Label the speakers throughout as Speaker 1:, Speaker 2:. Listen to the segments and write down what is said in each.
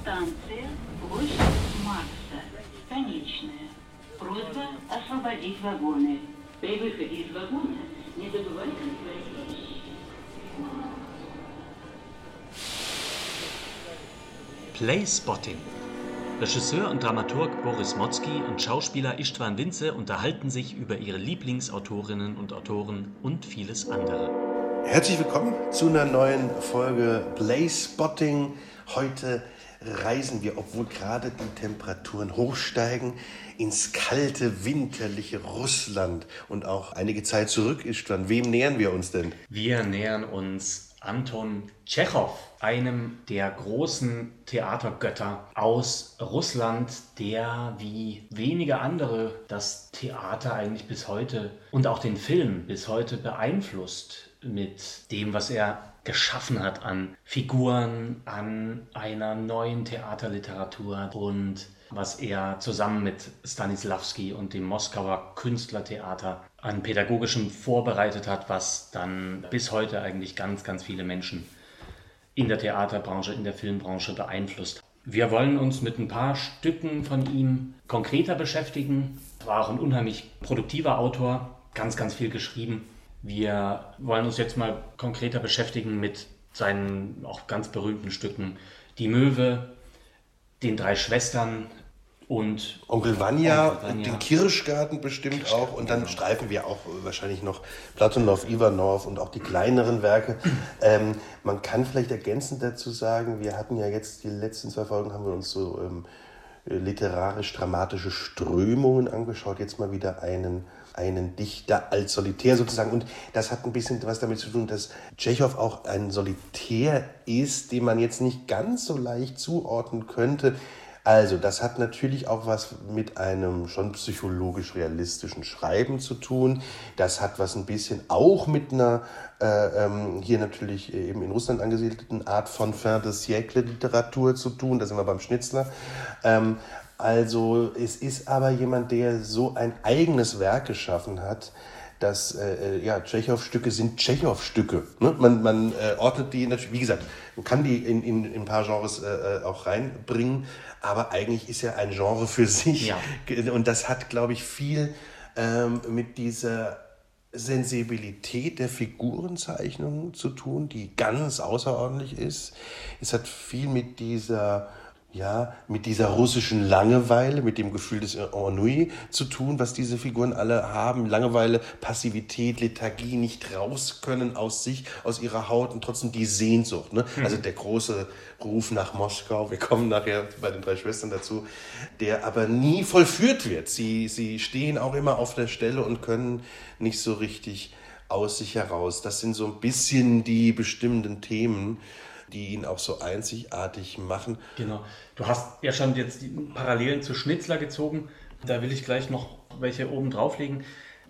Speaker 1: Станция Площадь Марса. Конечная. Просьба освободить вагоны. При выходе из вагона не забывайте свои вещи.
Speaker 2: Playspotting. Regisseur und Dramaturg Boris Motzki und Schauspieler Istvan Winze unterhalten sich über ihre Lieblingsautorinnen und Autoren und vieles andere.
Speaker 3: Herzlich willkommen zu einer neuen Folge Playspotting. Heute reisen wir, obwohl gerade die Temperaturen hochsteigen, ins kalte, winterliche Russland und auch einige Zeit zurück ist. Dann wem nähern wir uns denn?
Speaker 2: Wir nähern uns Anton Tschechow, einem der großen Theatergötter aus Russland, der wie wenige andere das Theater eigentlich bis heute und auch den Film bis heute beeinflusst mit dem, was er geschaffen hat an Figuren, an einer neuen Theaterliteratur und was er zusammen mit Stanislavski und dem Moskauer Künstlertheater an pädagogischem vorbereitet hat, was dann bis heute eigentlich ganz, ganz viele Menschen in der Theaterbranche, in der Filmbranche beeinflusst. Wir wollen uns mit ein paar Stücken von ihm konkreter beschäftigen. War auch ein unheimlich produktiver Autor, ganz, ganz viel geschrieben. Wir wollen uns jetzt mal konkreter beschäftigen mit seinen auch ganz berühmten Stücken Die Möwe, den drei Schwestern, und
Speaker 3: Onkel Vanya, Onkel Vanya. den Kirschgarten bestimmt Kirschgarten, auch. Und dann genau. streifen wir auch wahrscheinlich noch Platonov, Ivanov und auch die kleineren Werke. ähm, man kann vielleicht ergänzend dazu sagen, wir hatten ja jetzt die letzten zwei Folgen, haben wir uns so ähm, literarisch-dramatische Strömungen angeschaut. Jetzt mal wieder einen, einen Dichter als Solitär sozusagen. Und das hat ein bisschen was damit zu tun, dass Tschechow auch ein Solitär ist, den man jetzt nicht ganz so leicht zuordnen könnte also, das hat natürlich auch was mit einem schon psychologisch realistischen Schreiben zu tun. Das hat was ein bisschen auch mit einer äh, ähm, hier natürlich eben in Russland angesiedelten Art von Fin de siècle Literatur zu tun. Da sind wir beim Schnitzler. Ähm, also, es ist aber jemand, der so ein eigenes Werk geschaffen hat, dass äh, äh ja, Tschechow-Stücke sind Tschechow-Stücke. Ne? Man, man äh, ordnet die natürlich, wie gesagt, man kann die in, in, in ein paar Genres äh, äh, auch reinbringen, aber eigentlich ist ja ein Genre für sich. Ja. Und das hat, glaube ich, viel ähm, mit dieser Sensibilität der Figurenzeichnung zu tun, die ganz außerordentlich ist. Es hat viel mit dieser ja, mit dieser russischen Langeweile, mit dem Gefühl des Ennui zu tun, was diese Figuren alle haben. Langeweile, Passivität, Lethargie, nicht raus können aus sich, aus ihrer Haut und trotzdem die Sehnsucht. Ne? Mhm. Also der große Ruf nach Moskau, wir kommen nachher bei den drei Schwestern dazu, der aber nie vollführt wird. Sie, sie stehen auch immer auf der Stelle und können nicht so richtig aus sich heraus. Das sind so ein bisschen die bestimmenden Themen die ihn auch so einzigartig machen.
Speaker 2: Genau. Du hast ja schon jetzt die Parallelen zu Schnitzler gezogen. Da will ich gleich noch welche oben drauflegen.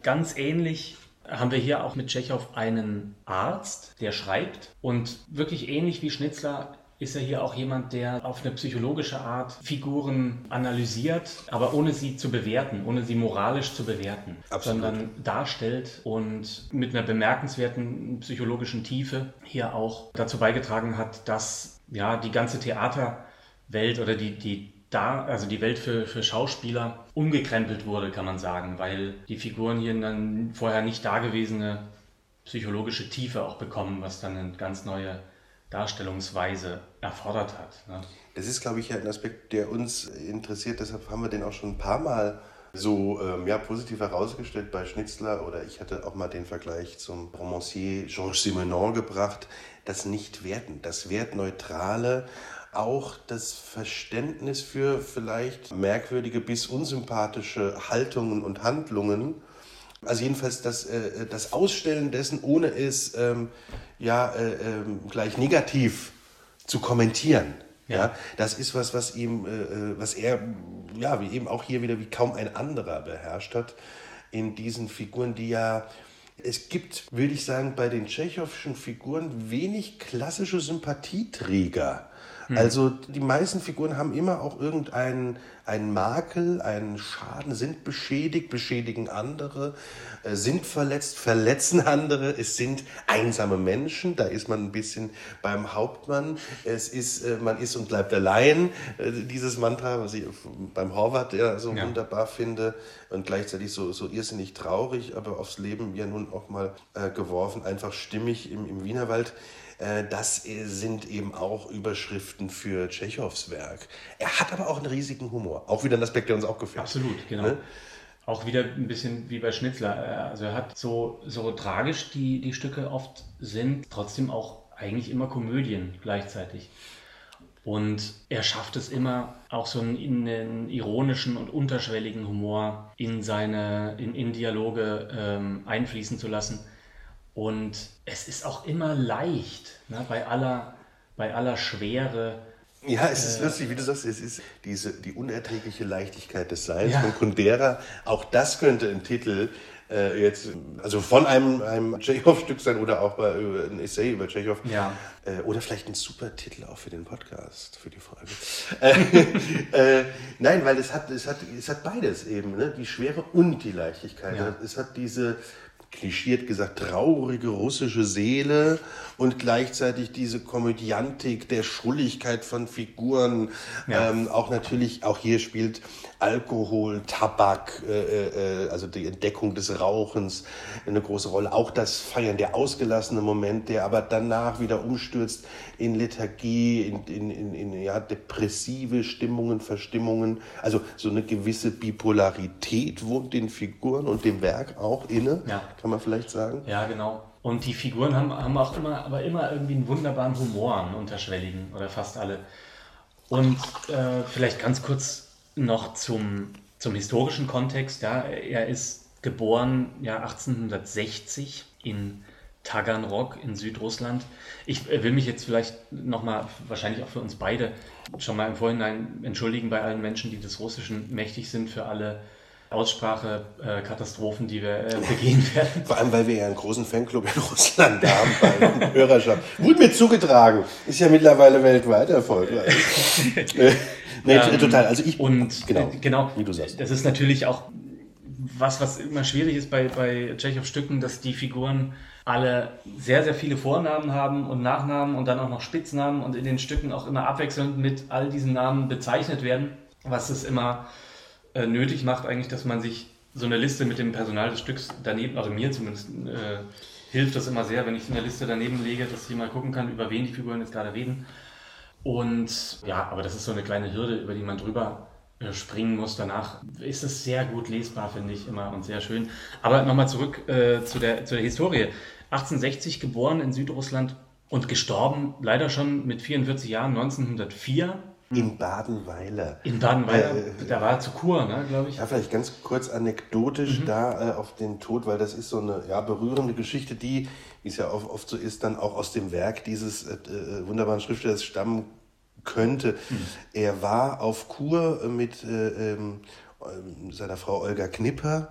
Speaker 2: Ganz ähnlich haben wir hier auch mit Tschechow einen Arzt, der schreibt und wirklich ähnlich wie Schnitzler ist er hier auch jemand, der auf eine psychologische Art Figuren analysiert, aber ohne sie zu bewerten, ohne sie moralisch zu bewerten, Absolut. sondern darstellt und mit einer bemerkenswerten psychologischen Tiefe hier auch dazu beigetragen hat, dass ja die ganze Theaterwelt oder die, die da, also die Welt für, für Schauspieler umgekrempelt wurde, kann man sagen, weil die Figuren hier dann vorher nicht dagewesene psychologische Tiefe auch bekommen, was dann eine ganz neue Darstellungsweise erfordert hat. Ne?
Speaker 3: Das ist, glaube ich, ein Aspekt, der uns interessiert. Deshalb haben wir den auch schon ein paar Mal so ähm, ja, positiv herausgestellt bei Schnitzler oder ich hatte auch mal den Vergleich zum Romancier Georges Simenon gebracht. Das Nicht-Werten, das Wertneutrale, auch das Verständnis für vielleicht merkwürdige bis unsympathische Haltungen und Handlungen. Also jedenfalls das, äh, das Ausstellen dessen, ohne es ähm, ja äh, äh, gleich negativ zu kommentieren. Ja. ja. das ist was, was ihm, äh, äh, was er, ja, wie eben auch hier wieder wie kaum ein anderer beherrscht hat in diesen Figuren, die ja es gibt, würde ich sagen, bei den tschechowschen Figuren wenig klassische Sympathieträger. Also die meisten Figuren haben immer auch irgendeinen einen Makel, einen Schaden, sind beschädigt, beschädigen andere, äh, sind verletzt, verletzen andere. Es sind einsame Menschen, da ist man ein bisschen beim Hauptmann. Es ist, äh, man ist und bleibt allein. Äh, dieses Mantra, was ich beim Horvath ja so
Speaker 2: Ja.
Speaker 3: wunderbar finde und gleichzeitig so, so irrsinnig traurig, aber aufs Leben ja nun auch mal äh, geworfen, einfach stimmig im, im Wienerwald. Das sind eben auch Überschriften für Tschechows Werk. Er hat aber auch einen riesigen Humor. Auch wieder ein Aspekt, der uns auch gefällt.
Speaker 2: Absolut, genau.
Speaker 3: Ne?
Speaker 2: Auch wieder ein bisschen wie bei Schnitzler. Äh, Also er hat so, so tragisch die, die Stücke oft sind, trotzdem auch eigentlich immer Komödien gleichzeitig. Und er schafft es immer, auch so einen, einen ironischen und unterschwelligen Humor in seine, in, in Dialoge ähm, einfließen zu lassen. Und es ist auch immer leicht, ne, bei, aller, bei aller Schwere.
Speaker 3: Ja, es ist lustig, wie du sagst, es ist diese, die unerträgliche Leichtigkeit des Seins
Speaker 2: Ja.
Speaker 3: von Kundera. Auch das könnte ein Titel äh, jetzt, also von einem, einem Tschechow-Stück sein oder auch bei, über, ein Essay über Tschechow.
Speaker 2: Ja.
Speaker 3: Äh, oder vielleicht ein super Titel auch für den Podcast, für die Folge. äh, äh, nein, weil es hat, es, hat, es hat beides eben, ne? die Schwere und die Leichtigkeit.
Speaker 2: Ja.
Speaker 3: Es hat diese, klischiert gesagt, traurige russische Seele und gleichzeitig diese Komödiantik der Schrulligkeit von Figuren.
Speaker 2: Ja.
Speaker 3: Ähm, auch natürlich, auch hier spielt Alkohol, Tabak, äh, äh, also die Entdeckung des Rauchens eine große Rolle. Auch das Feiern, der ausgelassene Moment, der aber danach wieder umstürzt in Lethargie, in, in, in, in ja, depressive Stimmungen, Verstimmungen. Also so eine gewisse Bipolarität wohnt den Figuren und dem Werk auch inne,
Speaker 2: Ja.
Speaker 3: kann man vielleicht sagen.
Speaker 2: Ja, genau. Und die Figuren haben, haben auch immer, aber immer irgendwie einen wunderbaren Humor, einen unterschwelligen oder fast alle. Und äh, vielleicht ganz kurz noch zum, zum historischen Kontext. Ja, er ist geboren ja 1860 in Taganrog in Südrussland. Ich äh, will mich jetzt vielleicht nochmal, wahrscheinlich auch für uns beide, schon mal im Vorhinein entschuldigen bei allen Menschen, die des Russischen mächtig sind, für alle Aussprachekatastrophen, die wir äh, begehen werden.
Speaker 3: Vor allem, weil wir ja einen großen Fanclub in Russland haben bei Hörerschaft. Wurde mir zugetragen. Ist ja mittlerweile weltweit erfolgreich. Äh, nee,
Speaker 2: Ähm,
Speaker 3: total. Also ich,
Speaker 2: Und
Speaker 3: genau,
Speaker 2: äh, genau,
Speaker 3: wie du sagst.
Speaker 2: das ist natürlich auch was, was immer schwierig ist bei, bei Tschechow-Stücken, dass die Figuren alle sehr, sehr viele Vornamen haben und Nachnamen und dann auch noch Spitznamen und in den Stücken auch immer abwechselnd mit all diesen Namen bezeichnet werden, was es immer äh, nötig macht, eigentlich, dass man sich so eine Liste mit dem Personal des Stücks daneben, also mir zumindest, äh, hilft das immer sehr, wenn ich eine Liste daneben lege, dass ich mal gucken kann, über wen die Figuren jetzt gerade reden. Und ja, aber das ist so eine kleine Hürde, über die man drüber äh, springen muss. Danach ist es sehr gut lesbar, finde ich immer und sehr schön. Aber nochmal zurück äh, zu, der, zu der Historie. 1860 geboren in Südrussland und gestorben leider schon mit 44 Jahren 1904
Speaker 3: In Badenweiler.
Speaker 2: in Baden-Weiler.
Speaker 3: Äh,
Speaker 2: da war er zu Kur, ne, glaube ich.
Speaker 3: Ja, vielleicht ganz kurz anekdotisch da äh, auf den Tod, weil das ist so eine ja, berührende Geschichte, die, wie es ja oft, oft so ist, dann auch aus dem Werk dieses äh, äh, wunderbaren Schriftstellers stammen könnte. Er war auf Kur mit äh, ähm, ähm, seiner Frau Olga Knipper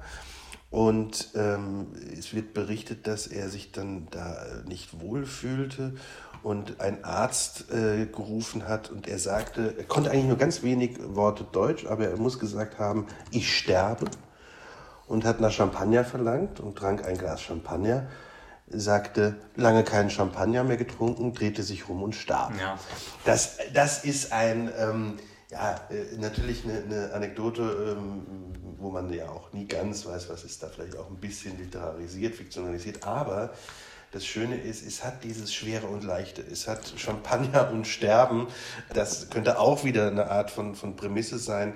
Speaker 3: und ähm, es wird berichtet, dass er sich dann da äh, nicht wohl fühlte und ein Arzt äh, gerufen hat und er sagte, er konnte eigentlich nur ganz wenig Worte Deutsch, aber er muss gesagt haben, ich sterbe und hat nach Champagner verlangt und trank ein Glas Champagner, sagte, lange keinen Champagner mehr getrunken, drehte sich rum und starb.
Speaker 2: Ja.
Speaker 3: Das, das ist ein, ähm, ja, äh, natürlich eine, eine Anekdote, ähm, wo man ja auch nie ganz weiß, was ist da vielleicht auch ein bisschen literarisiert, fiktionalisiert, aber das Schöne ist, es hat dieses Schwere und Leichte. Es hat Champagner und Sterben. Das könnte auch wieder eine Art von, von Prämisse sein.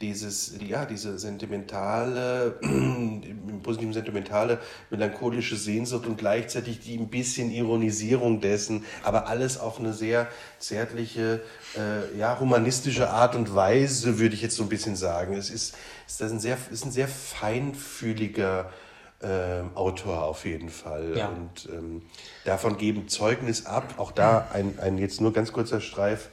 Speaker 3: Dieses, ja, diese sentimentale, im positiven sentimentale, melancholische Sehnsucht und gleichzeitig die ein bisschen Ironisierung dessen, aber alles auf eine sehr zärtliche, äh, ja, humanistische Art und Weise, würde ich jetzt so ein bisschen sagen. Es ist, ist ein sehr, ist ein sehr feinfühliger ähm, Autor auf jeden Fall.
Speaker 2: Ja.
Speaker 3: Und ähm, davon geben Zeugnis ab. Auch da ein, ein jetzt nur ganz kurzer Streif.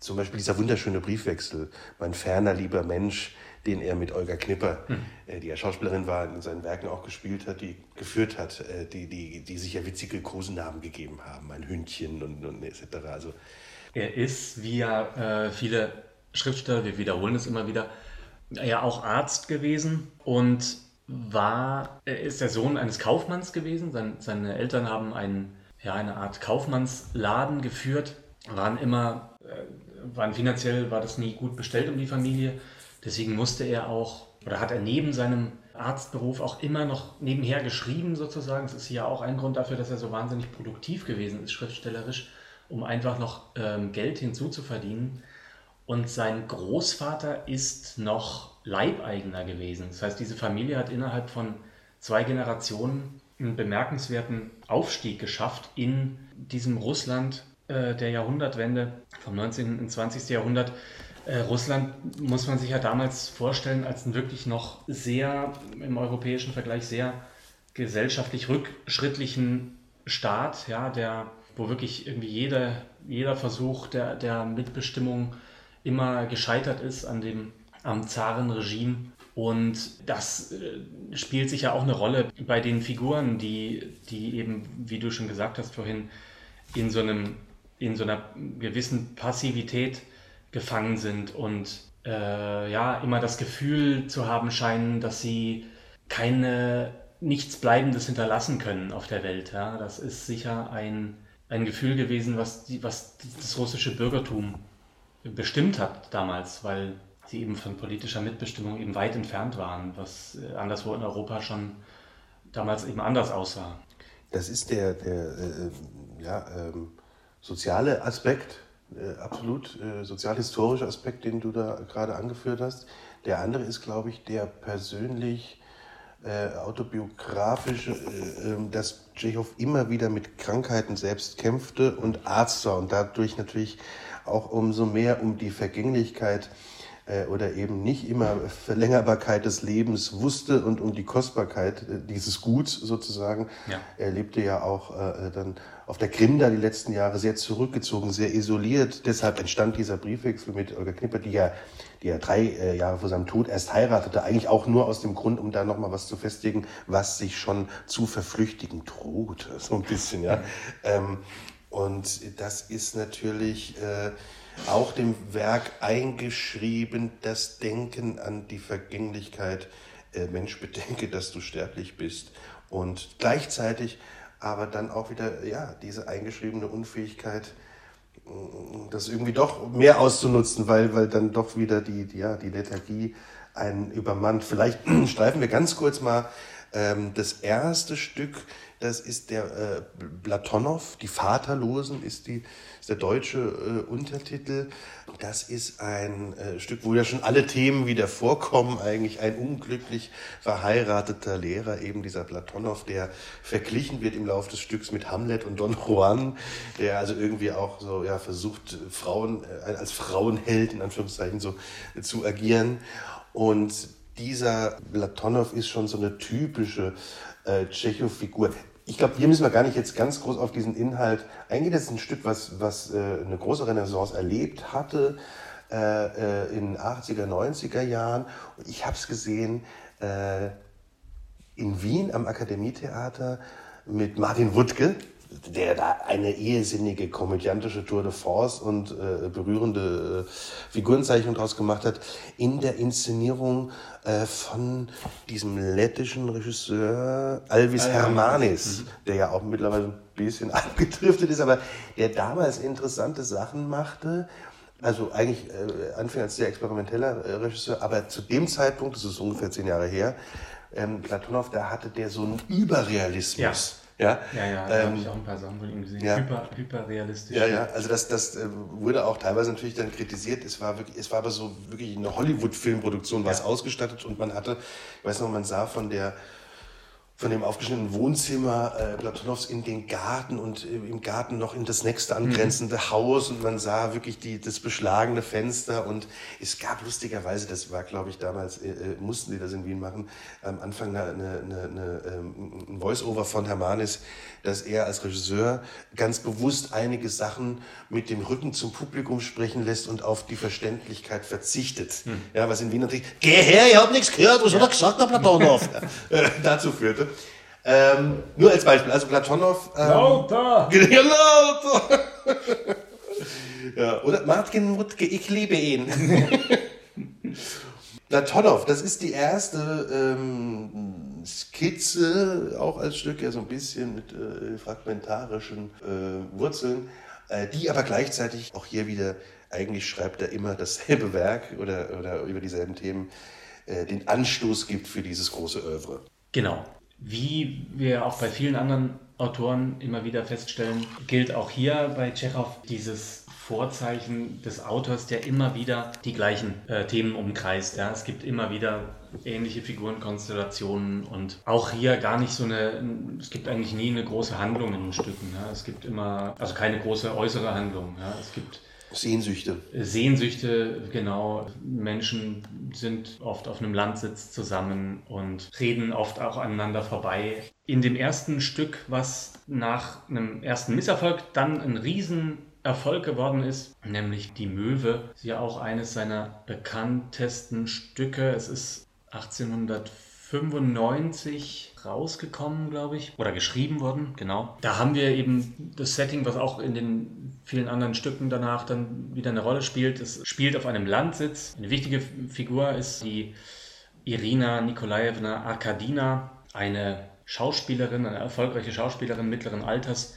Speaker 3: Zum Beispiel dieser wunderschöne Briefwechsel. Mein ferner lieber Mensch, den er mit Olga Knipper, hm. die ja Schauspielerin war, in seinen Werken auch gespielt hat, die geführt hat, die, die, die sich ja witzige Kosenamen gegeben haben, ein Hündchen und, und etc. Also,
Speaker 2: er ist, wie ja äh, viele Schriftsteller, wir wiederholen es immer wieder, ja auch Arzt gewesen und war, er ist der Sohn eines Kaufmanns gewesen. Sein, seine Eltern haben einen, ja, eine Art Kaufmannsladen geführt, waren immer, äh, waren finanziell, war das nie gut bestellt um die Familie. Deswegen musste er auch, oder hat er neben seinem Arztberuf auch immer noch nebenher geschrieben sozusagen. Das ist ja auch ein Grund dafür, dass er so wahnsinnig produktiv gewesen ist, schriftstellerisch, um einfach noch ähm, Geld hinzuzuverdienen. Und sein Großvater ist noch Leibeigener gewesen. Das heißt, diese Familie hat innerhalb von zwei Generationen einen bemerkenswerten Aufstieg geschafft in diesem Russland äh, der Jahrhundertwende vom 19. ins 20. Jahrhundert. Äh, Russland muss man sich ja damals vorstellen als ein wirklich noch sehr, im europäischen Vergleich sehr gesellschaftlich rückschrittlichen Staat, ja, der, wo wirklich irgendwie jeder, jeder Versuch der, der Mitbestimmung immer gescheitert ist an dem am Zarenregime. Und das äh, spielt sicher auch eine Rolle bei den Figuren, die, die eben, wie du schon gesagt hast vorhin, in so, einem, in so einer gewissen Passivität gefangen sind und äh, ja, immer das Gefühl zu haben scheinen, dass sie keine nichts Bleibendes hinterlassen können auf der Welt. Ja? Das ist sicher ein, ein Gefühl gewesen, was, die, was das russische Bürgertum bestimmt hat damals, weil sie eben von politischer Mitbestimmung eben weit entfernt waren, was äh, anderswo in Europa schon damals eben anders aussah.
Speaker 3: Das ist der, der äh, ja, ähm, soziale Aspekt, äh, absolut äh, sozialhistorische Aspekt, den du da gerade angeführt hast. Der andere ist, glaube ich, der persönlich äh, autobiografische, äh, ähm, dass Tschechow immer wieder mit Krankheiten selbst kämpfte und Arzt war und dadurch natürlich auch umso mehr um die Vergänglichkeit äh, oder eben nicht immer Verlängerbarkeit des Lebens wusste und um die Kostbarkeit äh, dieses Guts sozusagen. Ja. Er lebte ja auch äh, dann auf der Krim da die letzten Jahre sehr zurückgezogen, sehr isoliert. Deshalb entstand dieser Briefwechsel mit Olga Knipper, die ja, die ja drei äh, Jahre vor seinem Tod erst heiratete, eigentlich auch nur aus dem Grund, um da nochmal was zu festigen, was sich schon zu verflüchtigen drohte, so ein bisschen, ja. ähm, und das ist natürlich äh, auch dem Werk eingeschrieben, das Denken an die Vergänglichkeit. Äh, Mensch, bedenke, dass du sterblich bist. Und gleichzeitig aber dann auch wieder, ja, diese eingeschriebene Unfähigkeit, mm, das irgendwie doch mehr auszunutzen, weil, weil dann doch wieder die, die ja, die Lethargie einen übermannt. Vielleicht streifen wir ganz kurz mal ähm, das erste Stück, das ist der äh, Platonow, die Vaterlosen ist, die, ist der deutsche äh, Untertitel. Das ist ein äh, Stück, wo ja schon alle Themen wieder vorkommen. Eigentlich ein unglücklich verheirateter Lehrer, eben dieser Platonow, der verglichen wird im Laufe des Stücks mit Hamlet und Don Juan, der also irgendwie auch so ja, versucht, Frauen äh, als Frauenheld in Anführungszeichen so äh, zu agieren. Und dieser Platonow ist schon so eine typische äh, Tschechow-Figur. Ich glaube, hier müssen wir gar nicht jetzt ganz groß auf diesen Inhalt eingehen. Das ist ein Stück, was, was äh, eine große Renaissance erlebt hatte äh, äh in den 80er, 90er Jahren. Und ich habe es gesehen äh, in Wien am Akademietheater mit Martin Wuttke der da eine ehesinnige komödiantische Tour de Force und äh, berührende äh, Figurenzeichnung draus gemacht hat, in der Inszenierung äh, von diesem lettischen Regisseur Alvis Hermanis, mhm. der ja auch mittlerweile ein bisschen abgedriftet ist, aber der damals interessante Sachen machte. Also eigentlich äh, anfing als sehr experimenteller äh, Regisseur, aber zu dem Zeitpunkt, das ist ungefähr zehn Jahre her, ähm, Platonow, da hatte der so einen Überrealismus. Ja
Speaker 2: ja, ja, ja da ähm, habe ich auch ein paar Sachen von ihm gesehen. Ja. Hyper, hyperrealistisch.
Speaker 3: Ja, ja, also das, das äh, wurde auch teilweise natürlich dann kritisiert. Es war, wirklich, es war aber so wirklich eine Hollywood-Filmproduktion, war es ausgestattet und man hatte, ich weiß noch, man sah von der von dem aufgeschnittenen Wohnzimmer äh, Platonows in den Garten und äh, im Garten noch in das nächste angrenzende mhm. Haus und man sah wirklich die, das beschlagene Fenster und es gab lustigerweise, das war glaube ich damals, äh, äh, mussten die das in Wien machen, am Anfang eine, eine, eine, ähm, ein Voice-Over von Hermanis, dass er als Regisseur ganz bewusst einige Sachen mit dem Rücken zum Publikum sprechen lässt und auf die Verständlichkeit verzichtet. Mhm. Ja, was in Wien natürlich, geh her, ich hab nichts gehört, was ja. hat er gesagt, der Platonow? dazu führte. Ähm, nur als Beispiel, also Platonow. Ähm,
Speaker 2: lauter!
Speaker 3: Ja, lauter! ja, oder Martin Wuttke, ich liebe ihn. Platonow, das ist die erste ähm, Skizze, auch als Stück, ja so ein bisschen mit äh, fragmentarischen äh, Wurzeln, äh, die aber gleichzeitig auch hier wieder, eigentlich schreibt er immer dasselbe Werk oder, oder über dieselben Themen, äh, den Anstoß gibt für dieses große Oeuvre.
Speaker 2: Genau. Wie wir auch bei vielen anderen Autoren immer wieder feststellen, gilt auch hier bei Tschechow dieses Vorzeichen des Autors, der immer wieder die gleichen äh, Themen umkreist. Ja. Es gibt immer wieder ähnliche Figurenkonstellationen und auch hier gar nicht so eine, es gibt eigentlich nie eine große Handlung in den Stücken. Ja. Es gibt immer, also keine große äußere Handlung. Ja. Es gibt
Speaker 3: Sehnsüchte.
Speaker 2: Sehnsüchte, genau. Menschen sind oft auf einem Landsitz zusammen und reden oft auch aneinander vorbei. In dem ersten Stück, was nach einem ersten Misserfolg dann ein Riesenerfolg geworden ist, nämlich Die Möwe, ist ja auch eines seiner bekanntesten Stücke. Es ist 1895 rausgekommen, glaube ich, oder geschrieben worden, genau. Da haben wir eben das Setting, was auch in den vielen anderen Stücken danach dann wieder eine Rolle spielt. Es spielt auf einem Landsitz. Eine wichtige Figur ist die Irina Nikolaevna Arkadina, eine Schauspielerin, eine erfolgreiche Schauspielerin mittleren Alters,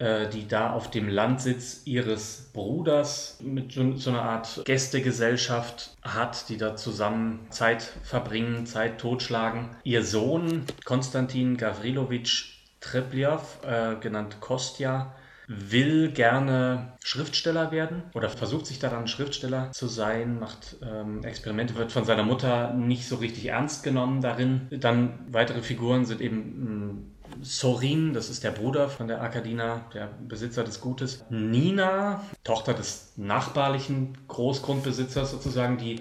Speaker 2: die da auf dem Landsitz ihres Bruders mit so, einer Art Gästegesellschaft hat, die da zusammen Zeit verbringen, Zeit totschlagen. Ihr Sohn Konstantin Gavrilowitsch Trepljew, äh, genannt Kostja, will gerne Schriftsteller werden oder versucht sich daran, Schriftsteller zu sein, macht ähm, Experimente, wird von seiner Mutter nicht so richtig ernst genommen darin. Dann weitere Figuren sind eben hm, Sorin, das ist der Bruder von der Arkadina, der Besitzer des Gutes. Nina, Tochter des nachbarlichen Großgrundbesitzers sozusagen, die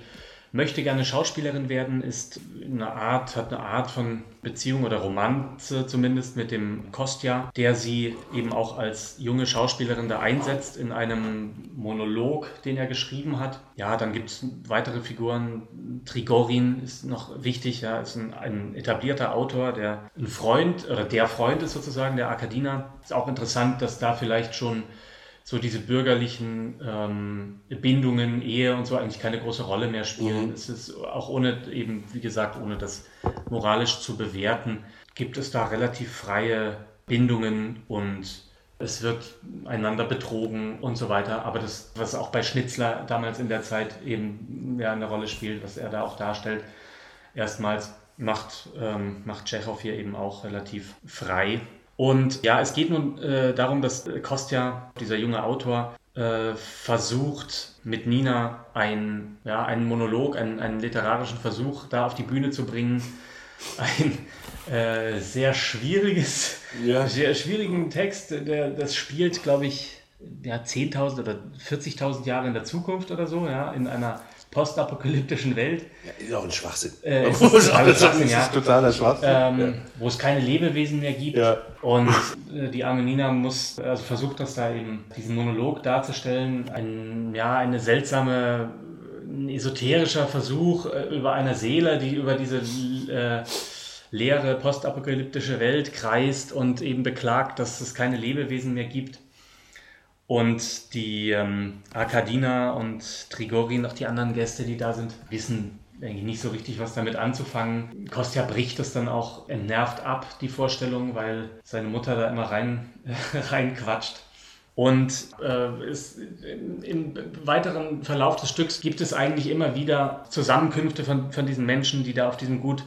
Speaker 2: möchte gerne Schauspielerin werden, ist eine Art, hat eine Art von Beziehung oder Romanze zumindest mit dem Kostja, der sie eben auch als junge Schauspielerin da einsetzt in einem Monolog, den er geschrieben hat. Ja, dann gibt es weitere Figuren. Trigorin ist noch wichtig, ja, ist ein, ein etablierter Autor, der ein Freund oder der Freund ist sozusagen der Akadina. Ist auch interessant, dass da vielleicht schon so diese bürgerlichen ähm, Bindungen, Ehe und so eigentlich keine große Rolle mehr spielen. Mhm. Es ist auch ohne eben, wie gesagt, ohne das moralisch zu bewerten, gibt es da relativ freie Bindungen und es wird einander betrogen und so weiter. Aber das, was auch bei Schnitzler damals in der Zeit eben ja, eine Rolle spielt, was er da auch darstellt, erstmals macht, ähm, macht Tschechow hier eben auch relativ frei. Und ja, es geht nun äh, darum, dass Kostja, dieser junge Autor, äh, versucht mit Nina ein, ja, einen Monolog, einen, einen literarischen Versuch da auf die Bühne zu bringen. Ein äh, sehr schwieriges, ja. sehr schwierigen Text, der, das spielt, glaube ich, ja, 10.000 oder 40.000 Jahre in der Zukunft oder so, ja, in einer postapokalyptischen Welt.
Speaker 3: Ja, ist auch ein Schwachsinn.
Speaker 2: Äh, ist, ist, alles
Speaker 3: Schwachsinn, ja. ist totaler Schwachsinn.
Speaker 2: Ähm, ja. Wo es keine Lebewesen mehr gibt. Ja. Und äh, die arme Nina muss, also versucht das da eben, diesen Monolog darzustellen. Ein, ja, eine seltsame, ein esoterischer Versuch äh, über eine Seele, die über diese äh, leere postapokalyptische Welt kreist und eben beklagt, dass es keine Lebewesen mehr gibt. Und die ähm, Arkadina und Trigorin, auch die anderen Gäste, die da sind, wissen eigentlich nicht so richtig, was damit anzufangen. Kostja bricht das dann auch entnervt ab, die Vorstellung, weil seine Mutter da immer rein, reinquatscht. Und äh, ist, im weiteren Verlauf des Stücks gibt es eigentlich immer wieder Zusammenkünfte von, von diesen Menschen, die da auf diesem Gut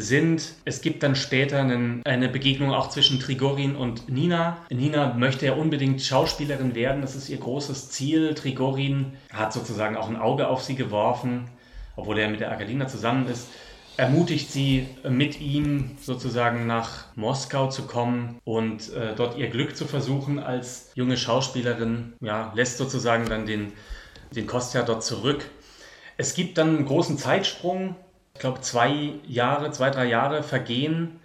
Speaker 2: sind. Es gibt dann später einen, eine Begegnung auch zwischen Trigorin und Nina. Nina möchte ja unbedingt Schauspielerin werden, das ist ihr großes Ziel. Trigorin hat sozusagen auch ein Auge auf sie geworfen, obwohl er mit der Agadina zusammen ist. ermutigt sie, mit ihm sozusagen nach Moskau zu kommen und äh, dort ihr Glück zu versuchen als junge Schauspielerin. Ja, lässt sozusagen dann den, den Kostja dort zurück. Es gibt dann einen großen Zeitsprung. Ich glaube, zwei Jahre, zwei, drei Jahre vergehen.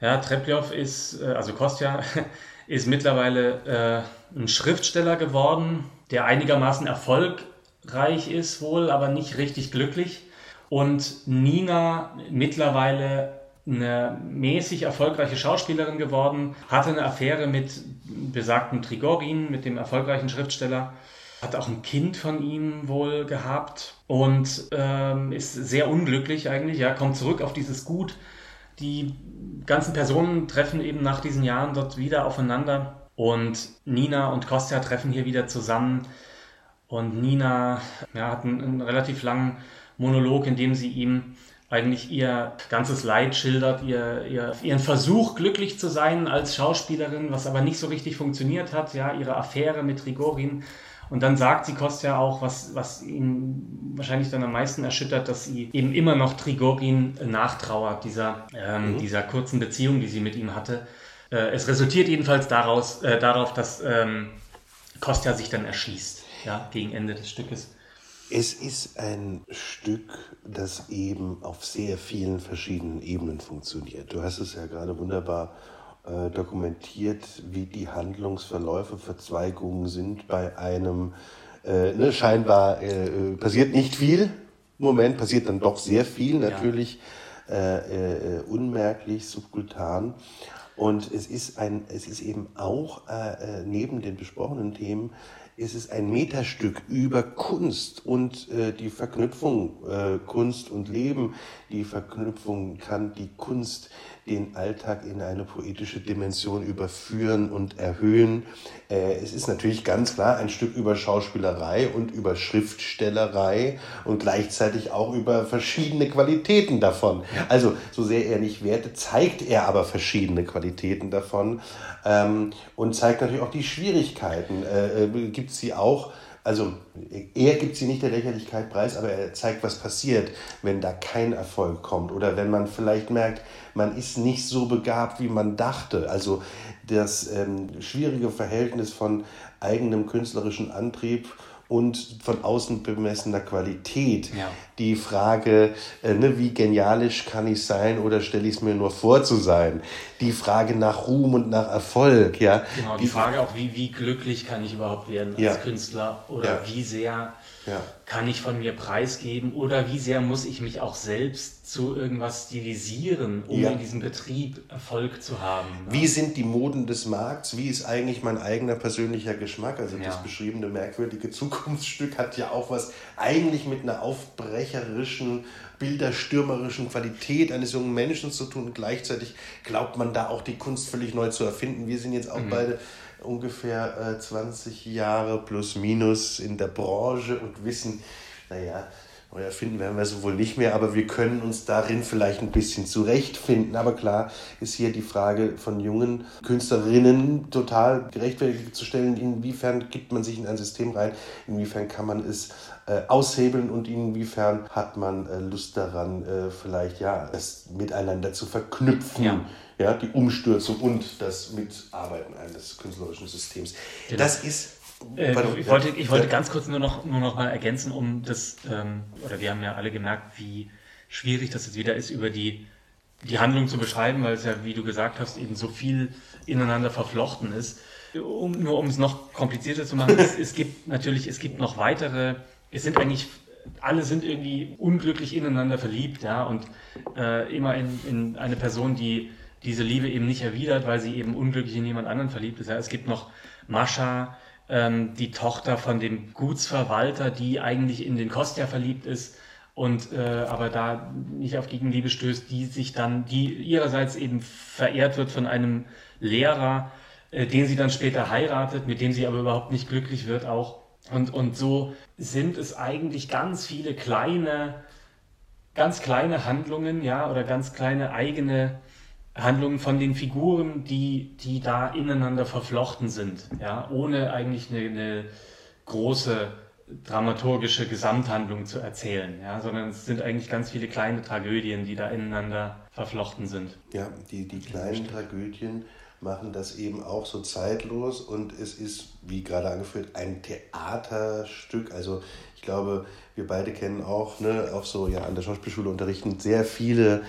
Speaker 2: Ja, Trepljow ist, äh, also Kostja, ist mittlerweile äh, ein Schriftsteller geworden, der einigermaßen erfolgreich ist wohl, aber nicht richtig glücklich. Und Nina mittlerweile eine mäßig erfolgreiche Schauspielerin geworden, hatte eine Affäre mit besagten Trigorin, mit dem erfolgreichen Schriftsteller, hat auch ein Kind von ihm wohl gehabt und ähm, ist sehr unglücklich eigentlich. Ja, kommt zurück auf dieses Gut. Die ganzen Personen treffen eben nach diesen Jahren dort wieder aufeinander und Nina und Kostja treffen hier wieder zusammen. Und Nina ja, hat einen, einen relativ langen Monolog, in dem sie ihm eigentlich ihr ganzes Leid schildert, ihr, ihr, ihren Versuch, glücklich zu sein als Schauspielerin, was aber nicht so richtig funktioniert hat, ja, ihre Affäre mit Rigorin. Und dann sagt sie Kostja auch, was, was ihn wahrscheinlich dann am meisten erschüttert, dass sie eben immer noch Trigorin nachtrauert, dieser, ähm, mhm. dieser kurzen Beziehung, die sie mit ihm hatte. Äh, es resultiert jedenfalls daraus, äh, darauf, dass ähm, Kostja sich dann erschließt, ja, gegen Ende des Stückes.
Speaker 3: Es ist ein Stück, das eben auf sehr vielen verschiedenen Ebenen funktioniert. Du hast es ja gerade wunderbar äh, dokumentiert, wie die Handlungsverläufe, Verzweigungen sind bei einem, äh, ne, scheinbar äh, äh passiert nicht viel. Moment passiert dann doch sehr viel, natürlich ja. Äh, äh, unmerklich, subkultan. Und es ist, ein, es ist eben auch neben den besprochenen Themen es ist ein Metastück über Kunst und äh, die Verknüpfung äh, Kunst und Leben. Die Verknüpfung kann die Kunst den Alltag in eine poetische Dimension überführen und erhöhen. Äh, es ist natürlich ganz klar ein Stück über Schauspielerei und über Schriftstellerei und gleichzeitig auch über verschiedene Qualitäten davon. Also so sehr er nicht wertet, zeigt er aber verschiedene Qualitäten davon ähm, und zeigt natürlich auch die Schwierigkeiten. Äh, äh gibt sie auch also er gibt sie nicht der Lächerlichkeit preis, aber er zeigt, was passiert, wenn da kein Erfolg kommt oder wenn man vielleicht merkt, man ist nicht so begabt, wie man dachte. Also das ähm, schwierige Verhältnis von eigenem künstlerischen Antrieb und von außen bemessener Qualität. Ja. Die Frage, äh, ne, wie genialisch kann ich sein oder stelle ich es mir nur vor zu sein? Die Frage nach Ruhm und nach Erfolg. Ja?
Speaker 2: Genau, die Frage auch, wie, wie glücklich kann ich überhaupt werden als ja. Künstler oder ja. wie sehr ja. kann ich von mir preisgeben oder wie sehr muss ich mich auch selbst zu irgendwas stilisieren, um ja. in diesem Betrieb Erfolg zu haben.
Speaker 3: Ne? Wie sind die Moden des Markts? Wie ist eigentlich mein eigener persönlicher Geschmack? Also ja. das beschriebene merkwürdige Zukunftsstück hat ja auch was eigentlich mit einer aufbrecherischen, bilderstürmerischen Qualität eines jungen Menschen zu tun. Und gleichzeitig glaubt man da auch die Kunst völlig neu zu erfinden. Wir sind jetzt auch mhm. beide ungefähr äh, 20 Jahre plus minus in der Branche und wissen, naja, neu erfinden werden wir so wohl nicht mehr, aber wir können uns darin vielleicht ein bisschen zurechtfinden. Aber klar ist hier die Frage von jungen Künstlerinnen total gerechtfertigt zu stellen, inwiefern gibt man sich in ein System rein, inwiefern kann man es äh, aushebeln und inwiefern hat man äh, Lust daran, äh, vielleicht ja, es miteinander zu verknüpfen. Ja ja, die Umstürzung und das Mitarbeiten eines künstlerischen Systems. Genau. Das ist.
Speaker 2: Äh, ich wollte, ich wollte ganz kurz nur noch, nur noch mal ergänzen, um das, ähm, oder wir haben ja alle gemerkt, wie schwierig das jetzt wieder ist, über die, die Handlung zu beschreiben, weil es ja, wie du gesagt hast, eben so viel ineinander verflochten ist. Um, nur um es noch komplizierter zu machen, es, es gibt natürlich, es gibt noch weitere, es sind eigentlich alle sind irgendwie unglücklich ineinander verliebt, ja, und äh, immer in, in eine Person, die diese Liebe eben nicht erwidert, weil sie eben unglücklich in jemand anderen verliebt ist. Ja, es gibt noch Mascha, ähm, die Tochter von dem Gutsverwalter, die eigentlich in den Kostja verliebt ist und äh, aber da nicht auf Gegenliebe stößt, die sich dann, die ihrerseits eben verehrt wird von einem Lehrer, äh, den sie dann später heiratet, mit dem sie aber überhaupt nicht glücklich wird auch. Und, und so sind es eigentlich ganz viele kleine, ganz kleine Handlungen, ja, oder ganz kleine eigene Handlungen von den Figuren, die, die da ineinander verflochten sind, ja, ohne eigentlich eine, eine große dramaturgische Gesamthandlung zu erzählen, ja, sondern es sind eigentlich ganz viele kleine Tragödien, die da ineinander verflochten sind.
Speaker 3: Ja, die, die kleinen Tragödien machen das eben auch so zeitlos und es ist, wie gerade angeführt, ein Theaterstück. Also glaube, wir beide kennen auch, ne, auch so ja an der Schauspielschule unterrichten sehr viele,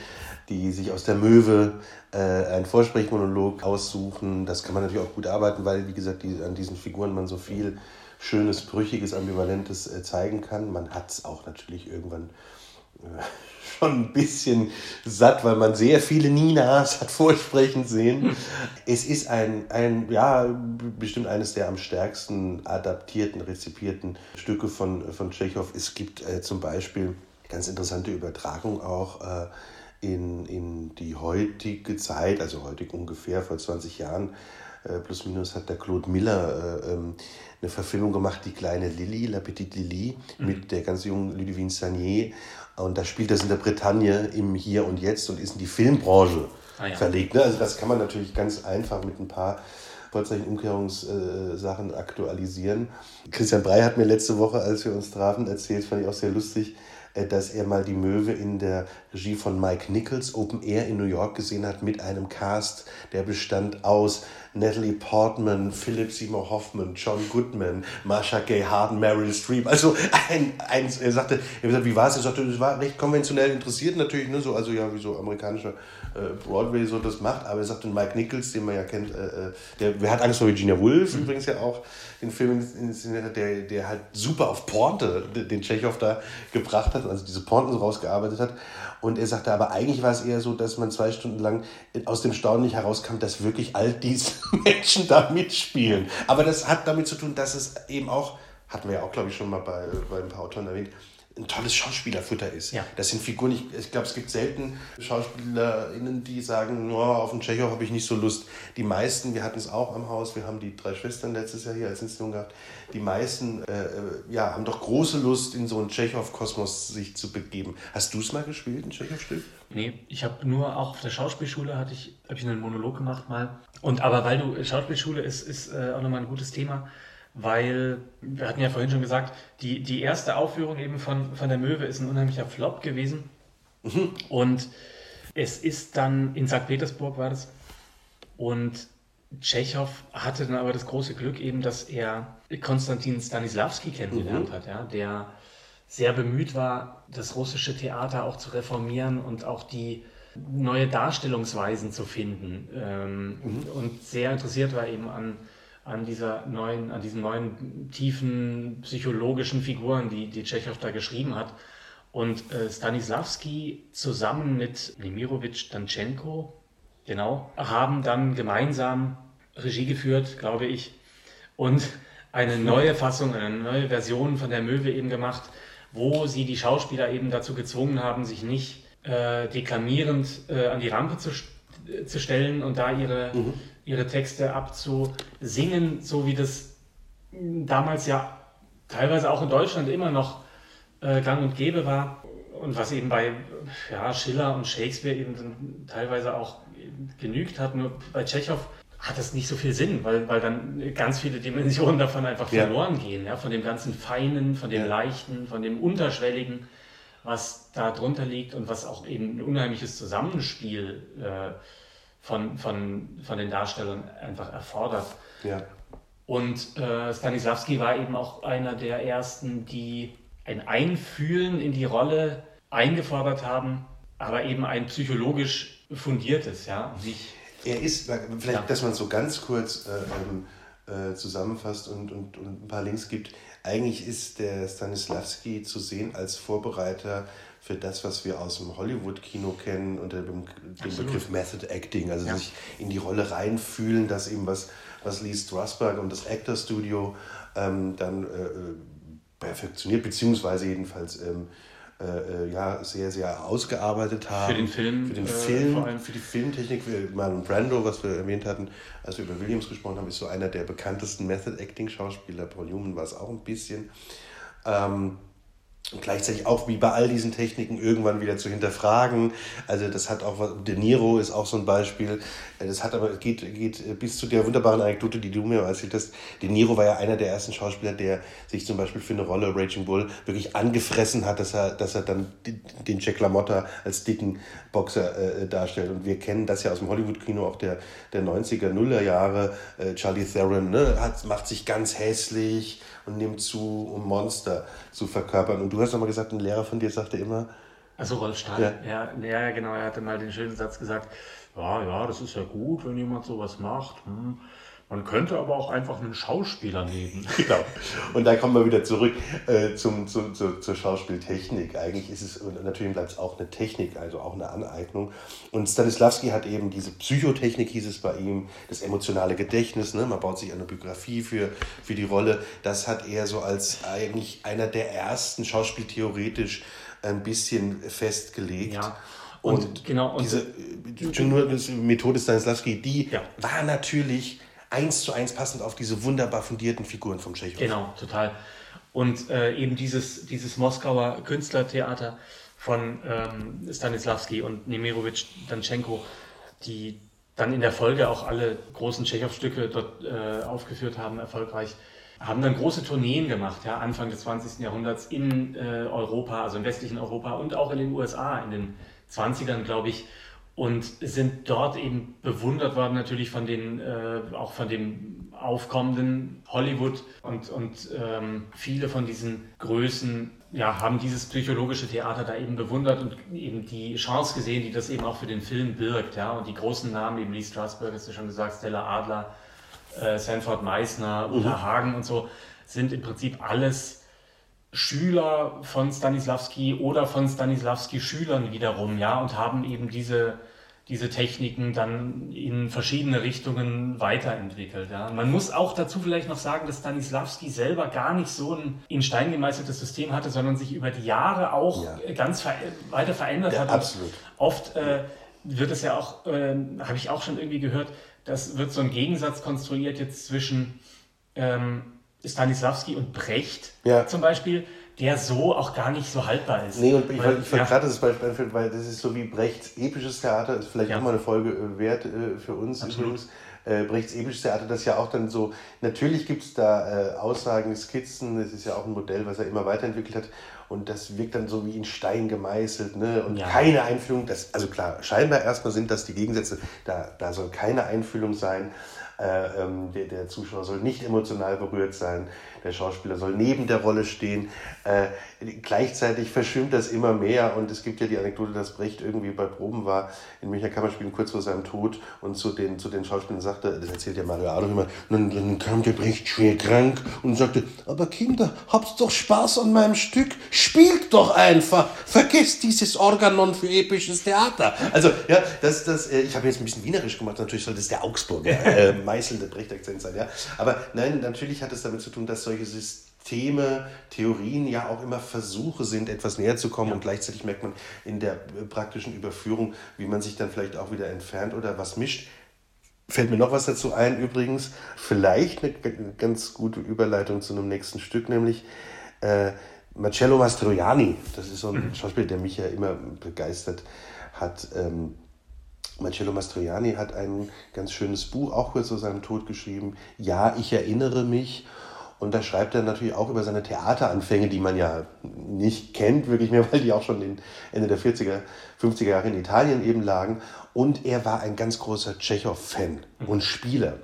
Speaker 3: die sich aus der Möwe äh, einen Vorsprechmonolog aussuchen. Das kann man natürlich auch gut arbeiten, weil, wie gesagt, die, an diesen Figuren man so viel Schönes, Brüchiges, Ambivalentes äh, zeigen kann. Man hat es auch natürlich irgendwann äh, schon ein bisschen satt, weil man sehr viele Ninas hat vorsprechen sehen. Es ist ein, ein, ja, bestimmt eines der am stärksten adaptierten, rezipierten Stücke von, von Tschechow. Es gibt äh, zum Beispiel ganz interessante Übertragung auch äh, in, in die heutige Zeit, also heutig ungefähr vor 20 Jahren, äh, plus minus hat der Claude Miller äh, ähm, eine Verfilmung gemacht, die kleine Lilly, La Petite Lily, mhm. mit der ganz jungen Ludivine Sagnier. Und da spielt das in der Bretagne im Hier und Jetzt und ist in die Filmbranche ah, ja. verlegt. Ne? Also das kann man natürlich ganz einfach mit ein paar Vorzeichen-Umkehrungssachen aktualisieren. Christian Brey hat mir letzte Woche, als wir uns trafen, erzählt, fand ich auch sehr lustig, äh, dass er mal die Möwe in der Regie von Mike Nichols Open Air in New York gesehen hat mit einem Cast, der bestand aus Natalie Portman, Philip Seymour Hoffman, John Goodman, Marsha Gay Harden, Meryl Streep. Also ein, ein, er sagte, er gesagt, wie war es? Er sagte, es war recht konventionell interessiert natürlich, ne, so, also ja, wie so amerikanischer äh, Broadway so das macht, aber er sagte, Mike Nichols, den man ja kennt, äh, äh der, wer hat Angst vor Virginia Woolf, mhm. übrigens ja auch den Film inszeniert hat, der, der halt super auf Porte den Tschechow da gebracht hat, also diese Porten so rausgearbeitet hat. Und er sagte, aber eigentlich war es eher so, dass man zwei Stunden lang aus dem Staunen nicht herauskam, dass wirklich all diese Menschen da mitspielen. Aber das hat damit zu tun, dass es eben auch, hatten wir ja auch, glaube ich, schon mal bei, bei ein paar Autoren erwähnt, ein tolles Schauspielerfutter ist. Ja. Das sind Figuren, ich, ich glaube, es gibt selten SchauspielerInnen, die sagen, oh, auf den Tschechow habe ich nicht so Lust. Die meisten, wir hatten es auch am Haus, wir haben die drei Schwestern letztes Jahr hier als Inszenierung gehabt, die meisten äh, äh ja, haben doch große Lust, in so einen Tschechow-Kosmos sich zu begeben. Hast du es mal gespielt, ein Tschechow-Stück?
Speaker 2: Nee, ich habe nur auch auf der Schauspielschule hatte ich, habe ich einen Monolog gemacht mal. Und aber weil du Schauspielschule ist, ist äh, auch nochmal ein gutes Thema weil wir hatten ja vorhin schon gesagt, die, die erste Aufführung eben von, von der Möwe ist ein unheimlicher Flop gewesen. Mhm. Und es ist dann in St. Petersburg war das. Und Tschechow hatte dann aber das große Glück eben, dass er Konstantin Stanislavski kennengelernt mhm. hat, ja, der sehr bemüht war, das russische Theater auch zu reformieren und auch die neue Darstellungsweisen zu finden. Ähm, mhm. Und sehr interessiert war eben an an dieser neuen, an diesen neuen tiefen psychologischen Figuren, die, die Tschechow da geschrieben hat. Und äh, Stanislavski zusammen mit Nemirovic Danchenko, genau, haben dann gemeinsam Regie geführt, glaube ich, und eine neue Fassung, eine neue Version von der Möwe eben gemacht, wo sie die Schauspieler eben dazu gezwungen haben, sich nicht äh, deklamierend äh, an die Rampe zu, zu stellen und da ihre, mhm ihre Texte abzusingen, so wie das damals ja teilweise auch in Deutschland immer noch äh, gang und gäbe war. Und was eben bei ja, Schiller und Shakespeare eben teilweise auch genügt hat. Nur bei Tschechow hat das nicht so viel Sinn, weil, weil dann ganz viele Dimensionen davon einfach ja. verloren gehen. Ja? Von dem ganzen Feinen, von dem ja. Leichten, von dem Unterschwelligen, was da drunter liegt und was auch eben ein unheimliches Zusammenspiel äh, von, von, von den Darstellern einfach erfordert. Ja. Und äh, Stanislavski war eben auch einer der ersten, die ein Einfühlen in die Rolle eingefordert haben, aber eben ein psychologisch fundiertes, ja. Nicht,
Speaker 3: er ist, vielleicht, ja. dass man so ganz kurz äh, ähm, äh, zusammenfasst und, und, und ein paar Links gibt. Eigentlich ist der Stanislavski zu sehen als Vorbereiter für das, was wir aus dem Hollywood-Kino kennen unter dem, dem Begriff Method Acting, also ja. sich in die Rolle reinfühlen, dass eben was, was Lee Strasberg und das Actor Studio ähm, dann äh, äh, perfektioniert, beziehungsweise jedenfalls ähm, äh, äh, ja, sehr, sehr ausgearbeitet haben.
Speaker 2: Für den Film.
Speaker 3: Für den äh, Film, vor allem. für die Filmtechnik. Marlon Brando, was wir erwähnt hatten, als wir über Williams gesprochen haben, ist so einer der bekanntesten Method Acting Schauspieler. Paul Newman war es auch ein bisschen. Ähm, und gleichzeitig auch wie bei all diesen Techniken irgendwann wieder zu hinterfragen. Also das hat auch was, De Niro ist auch so ein Beispiel. Das hat aber, geht, geht bis zu der wunderbaren Anekdote, die du mir erzählt hast. De Niro war ja einer der ersten Schauspieler, der sich zum Beispiel für eine Rolle Raging Bull wirklich angefressen hat, dass er, dass er dann den Jack LaMotta als dicken Boxer äh, darstellt. Und wir kennen das ja aus dem Hollywood-Kino auch der, der 90er, Nuller Jahre. Äh, Charlie Theron ne, hat, macht sich ganz hässlich und nimmt zu, um Monster zu verkörpern. Und du hast doch mal gesagt, ein Lehrer von dir sagte immer.
Speaker 2: Also Rolf Stahl, ja. ja, ja, genau, er hatte mal den schönen Satz gesagt, ja, ja, das ist ja gut, wenn jemand sowas macht. Hm. Man könnte aber auch einfach einen Schauspieler nehmen.
Speaker 3: Genau. Und da kommen wir wieder zurück äh, zum, zu, zu, zur Schauspieltechnik. Eigentlich ist es, und natürlich bleibt es auch eine Technik, also auch eine Aneignung. Und Stanislavski hat eben diese Psychotechnik, hieß es bei ihm, das emotionale Gedächtnis. Ne? Man baut sich eine Biografie für, für die Rolle. Das hat er so als eigentlich einer der ersten schauspieltheoretisch ein bisschen festgelegt.
Speaker 2: Ja.
Speaker 3: Und, und genau, und diese Methode Stanislavski, die ja. war natürlich eins zu eins passend auf diese wunderbar fundierten Figuren vom Tschechow.
Speaker 2: Genau, total. Und äh, eben dieses, dieses Moskauer Künstlertheater von ähm, Stanislavski und Nemirovic Danchenko, die dann in der Folge auch alle großen Tschechow-Stücke dort äh, aufgeführt haben, erfolgreich, haben dann große Tourneen gemacht, ja, Anfang des 20. Jahrhunderts in äh, Europa, also im westlichen Europa und auch in den USA in den 20ern, glaube ich und sind dort eben bewundert worden natürlich von den äh, auch von dem aufkommenden Hollywood und und ähm, viele von diesen Größen ja haben dieses psychologische Theater da eben bewundert und eben die Chance gesehen, die das eben auch für den Film birgt, ja und die großen Namen eben Lee Strasberg, hast du schon gesagt, Stella Adler, äh, Sanford Meisner, Uta mhm. Hagen und so sind im Prinzip alles Schüler von Stanislavski oder von Stanislavski Schülern wiederum, ja, und haben eben diese, diese Techniken dann in verschiedene Richtungen weiterentwickelt. Ja. Man muss auch dazu vielleicht noch sagen, dass Stanislavski selber gar nicht so ein in Stein gemeißeltes System hatte, sondern sich über die Jahre auch ja. ganz ver weiter verändert ja, hat.
Speaker 3: Absolut.
Speaker 2: Oft äh, wird es ja auch, äh, habe ich auch schon irgendwie gehört, das wird so ein Gegensatz konstruiert jetzt zwischen ähm, Stanislavski und Brecht ja. zum Beispiel, der so auch gar nicht so haltbar ist.
Speaker 3: Nee, und ich, weil, ich ja. gerade das Beispiel, weil das ist so wie Brechts episches Theater, ist vielleicht ja. auch mal eine Folge äh, wert äh, für uns Absolut. übrigens. Äh, Brechts episches Theater, das ja auch dann so, natürlich gibt es da äh, Aussagen, Skizzen, das ist ja auch ein Modell, was er immer weiterentwickelt hat und das wirkt dann so wie in Stein gemeißelt ne? und ja. keine Einfühlung, das, also klar, scheinbar erstmal sind das die Gegensätze, da, da soll keine Einfühlung sein, äh, ähm, der, der Zuschauer soll nicht emotional berührt sein, der Schauspieler soll neben der Rolle stehen. Äh, gleichzeitig verschwimmt das immer mehr und es gibt ja die Anekdote, dass Brecht irgendwie bei Proben war in Münchner Kammerspielen kurz vor seinem Tod und zu den, zu den Schauspielern sagte, das erzählt ja Mario Adolf immer, dann, dann kam der Brecht schwer krank und sagte, aber Kinder, habt doch Spaß an meinem Stück, spielt doch einfach, vergesst dieses Organon für episches Theater. Also ja, das, das, äh, ich habe jetzt ein bisschen wienerisch gemacht, natürlich soll das der Augsburger äh, meißelnde Brecht-Akzent sein, ja, aber nein, natürlich hat es damit zu tun, dass solche Systeme Systeme, Theorien ja auch immer Versuche sind, etwas näher zu kommen ja. und gleichzeitig merkt man in der äh, praktischen Überführung, wie man sich dann vielleicht auch wieder entfernt oder was mischt. Fällt mir noch was dazu ein übrigens, vielleicht eine ganz gute Überleitung zu einem nächsten Stück, nämlich äh, Marcello Mastroianni, das ist so ein mhm. Schauspieler, der mich ja immer begeistert hat. Ähm, Marcello Mastroianni hat ein ganz schönes Buch, auch kurz vor seinem Tod geschrieben. Ja, ich erinnere mich. Und da schreibt er natürlich auch über seine Theateranfänge, die man ja nicht kennt, wirklich mehr, weil die auch schon in Ende der 40er, 50er Jahre in Italien eben lagen. Und er war ein ganz großer Tschechow-Fan mhm. und Spieler.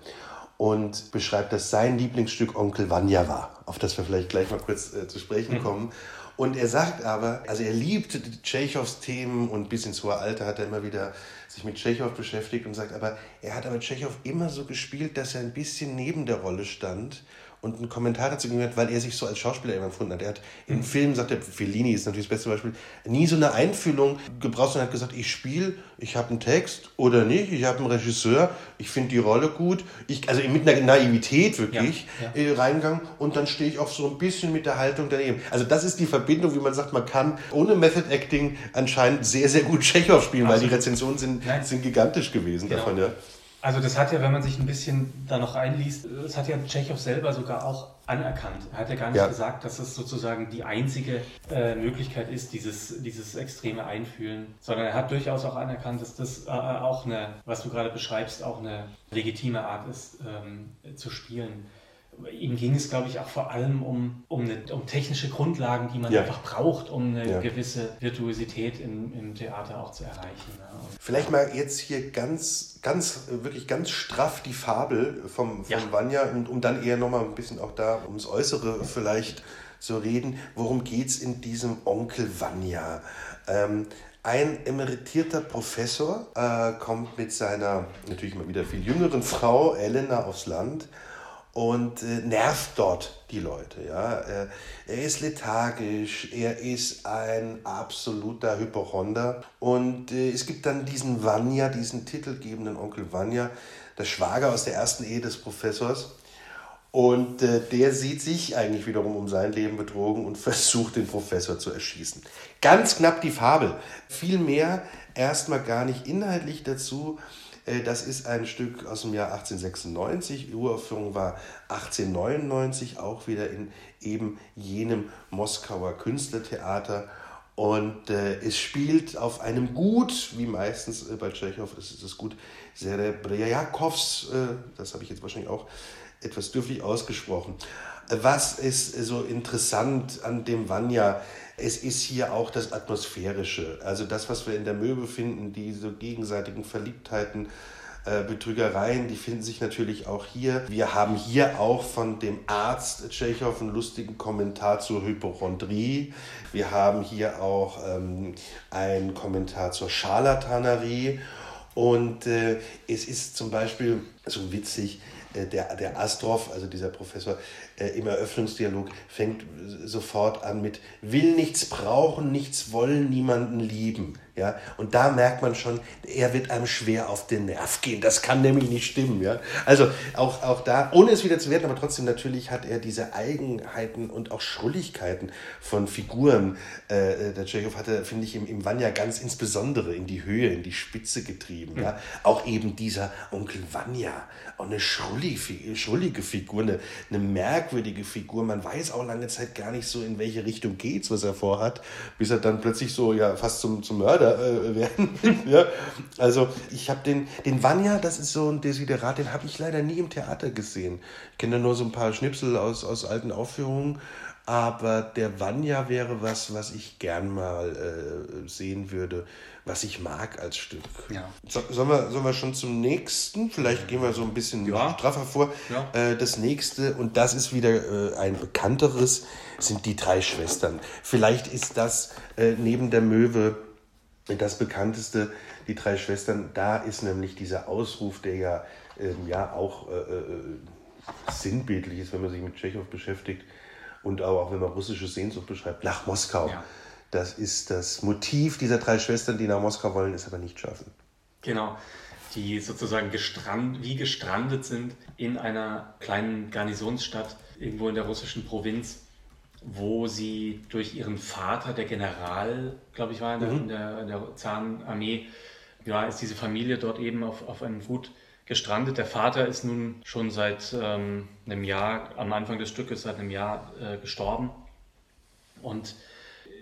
Speaker 3: Und beschreibt, dass sein Lieblingsstück Onkel Vanya war, auf das wir vielleicht gleich mal kurz äh, zu sprechen mhm. kommen. Und er sagt aber, also er liebt Tschechows Themen und bis ins hohe Alter hat er immer wieder sich mit Tschechow beschäftigt und sagt, aber er hat aber Tschechow immer so gespielt, dass er ein bisschen neben der Rolle stand und einen Kommentar dazu gehört, weil er sich so als Schauspieler immer empfunden hat. Er hat im mhm. Film, sagt er, Fellini ist natürlich das beste Beispiel, nie so eine Einfühlung gebraucht, sondern hat gesagt, ich spiele, ich habe einen Text oder nicht, ich habe einen Regisseur, ich finde die Rolle gut, ich, also mit einer Naivität wirklich ja, ja. Äh, reingegangen und dann stehe ich auch so ein bisschen mit der Haltung daneben. Also das ist die Verbindung, wie man sagt, man kann ohne Method Acting anscheinend sehr, sehr gut Tschechow spielen, also, weil die Rezensionen sind, sind gigantisch gewesen
Speaker 2: genau.
Speaker 3: davon. Ja.
Speaker 2: Also das hat ja, wenn man sich ein bisschen da noch einliest, das hat ja Tschechow selber sogar auch anerkannt. Er hat ja gar nicht ja. gesagt, dass es sozusagen die einzige äh, Möglichkeit ist, dieses, dieses extreme Einfühlen, sondern er hat durchaus auch anerkannt, dass das äh, auch eine, was du gerade beschreibst, auch eine legitime Art ist, ähm, zu spielen ihm ging es, glaube ich, auch vor allem um, um, eine, um technische Grundlagen, die man ja. einfach braucht, um eine ja. gewisse Virtuosität im, im, Theater auch zu erreichen.
Speaker 3: Vielleicht mal jetzt hier ganz, ganz, wirklich ganz straff die Fabel vom, vom ja. Vanya, und um dann eher nochmal ein bisschen auch da ums Äußere vielleicht zu reden. Worum geht es in diesem Onkel Vanya? Ähm, ein emeritierter Professor äh, kommt mit seiner natürlich mal wieder viel jüngeren Frau Elena aufs Land und äh, nervt dort die Leute. Ja? Er, er, ist lethargisch, er ist ein absoluter Hypochonder. Und äh, es gibt dann diesen Vanya, diesen titelgebenden Onkel Vanya, der Schwager aus der ersten Ehe des Professors. Und äh, der sieht sich eigentlich wiederum um sein Leben betrogen und versucht, den Professor zu erschießen. Ganz knapp die Fabel. Viel mehr erstmal gar nicht inhaltlich dazu. Äh, das ist ein Stück aus dem Jahr 1896. Die Uraufführung war 1899, auch wieder in eben jenem Moskauer Künstlertheater. Und äh, es spielt auf einem Gut, wie meistens äh, bei Tschechow ist es das Gut Serebrjakovs, äh, das habe ich jetzt wahrscheinlich auch etwas dürftig ausgesprochen. Was ist so interessant an dem Vanya? Es ist hier auch das Atmosphärische, also das, was wir in der Möwe finden, diese gegenseitigen Verliebtheiten, äh, Betrügereien, die finden sich natürlich auch hier. Wir haben hier auch von dem Arzt Tschechow einen lustigen Kommentar zur Hypochondrie. Wir haben hier auch ähm, einen Kommentar zur Scharlatanerie. Und äh, es ist zum Beispiel so witzig, der, der Astroff, also dieser Professor, äh, im Eröffnungsdialog fängt sofort an mit will nichts brauchen, nichts wollen, niemanden lieben. Ja? Und da merkt man schon, er wird einem schwer auf den Nerv gehen. Das kann nämlich nicht stimmen. Ja? Also auch, auch da, ohne es wieder zu werten, aber trotzdem natürlich hat er diese Eigenheiten und auch Schrulligkeiten von Figuren. Äh, der Tschechow hatte, finde ich, im, im Vanya ganz insbesondere in die Höhe, in die Spitze getrieben. Mhm. Ja? Auch eben dieser Onkel Vanya, auch eine schrullige, schrullige Figur, eine, eine merkwürdige Figur. Man weiß auch lange Zeit gar nicht so, in welche Richtung geht's, was er vorhat, bis er dann plötzlich so ja fast zum, zum Mörder Mörder äh, werden. ja? Also ich habe den, den Vanya, das ist so ein Desiderat, den habe ich leider nie im Theater gesehen. Ich kenne nur so ein paar Schnipsel aus, aus alten Aufführungen. Aber der Vanya wäre was, was ich gern mal äh, sehen würde, was ich mag als Stück. Ja. So, sollen, wir, sollen wir schon zum nächsten? Vielleicht gehen wir so ein bisschen ja. straffer vor. Ja. Äh, das nächste, und das ist wieder äh, ein bekannteres, sind die drei Schwestern. Vielleicht ist das äh, neben der Möwe das bekannteste, die drei Schwestern, da ist nämlich dieser Ausruf, der ja, ähm, ja auch äh, äh, sinnbildlich ist, wenn man sich mit Tschechow beschäftigt und auch, wenn man russische Sehnsucht beschreibt, nach Moskau. Ja. Das ist das Motiv dieser drei Schwestern, die nach Moskau wollen, es aber nicht schaffen.
Speaker 2: Genau, die sozusagen gestrand, wie gestrandet sind in einer kleinen Garnisonsstadt irgendwo in der russischen Provinz wo sie durch ihren Vater, der General, glaube ich, war in der, mhm. in der, in der Zahnarmee, ja, ist diese Familie dort eben auf, auf einem Gut gestrandet. Der Vater ist nun schon seit ähm, einem Jahr, am Anfang des Stückes, seit einem Jahr äh, gestorben. Und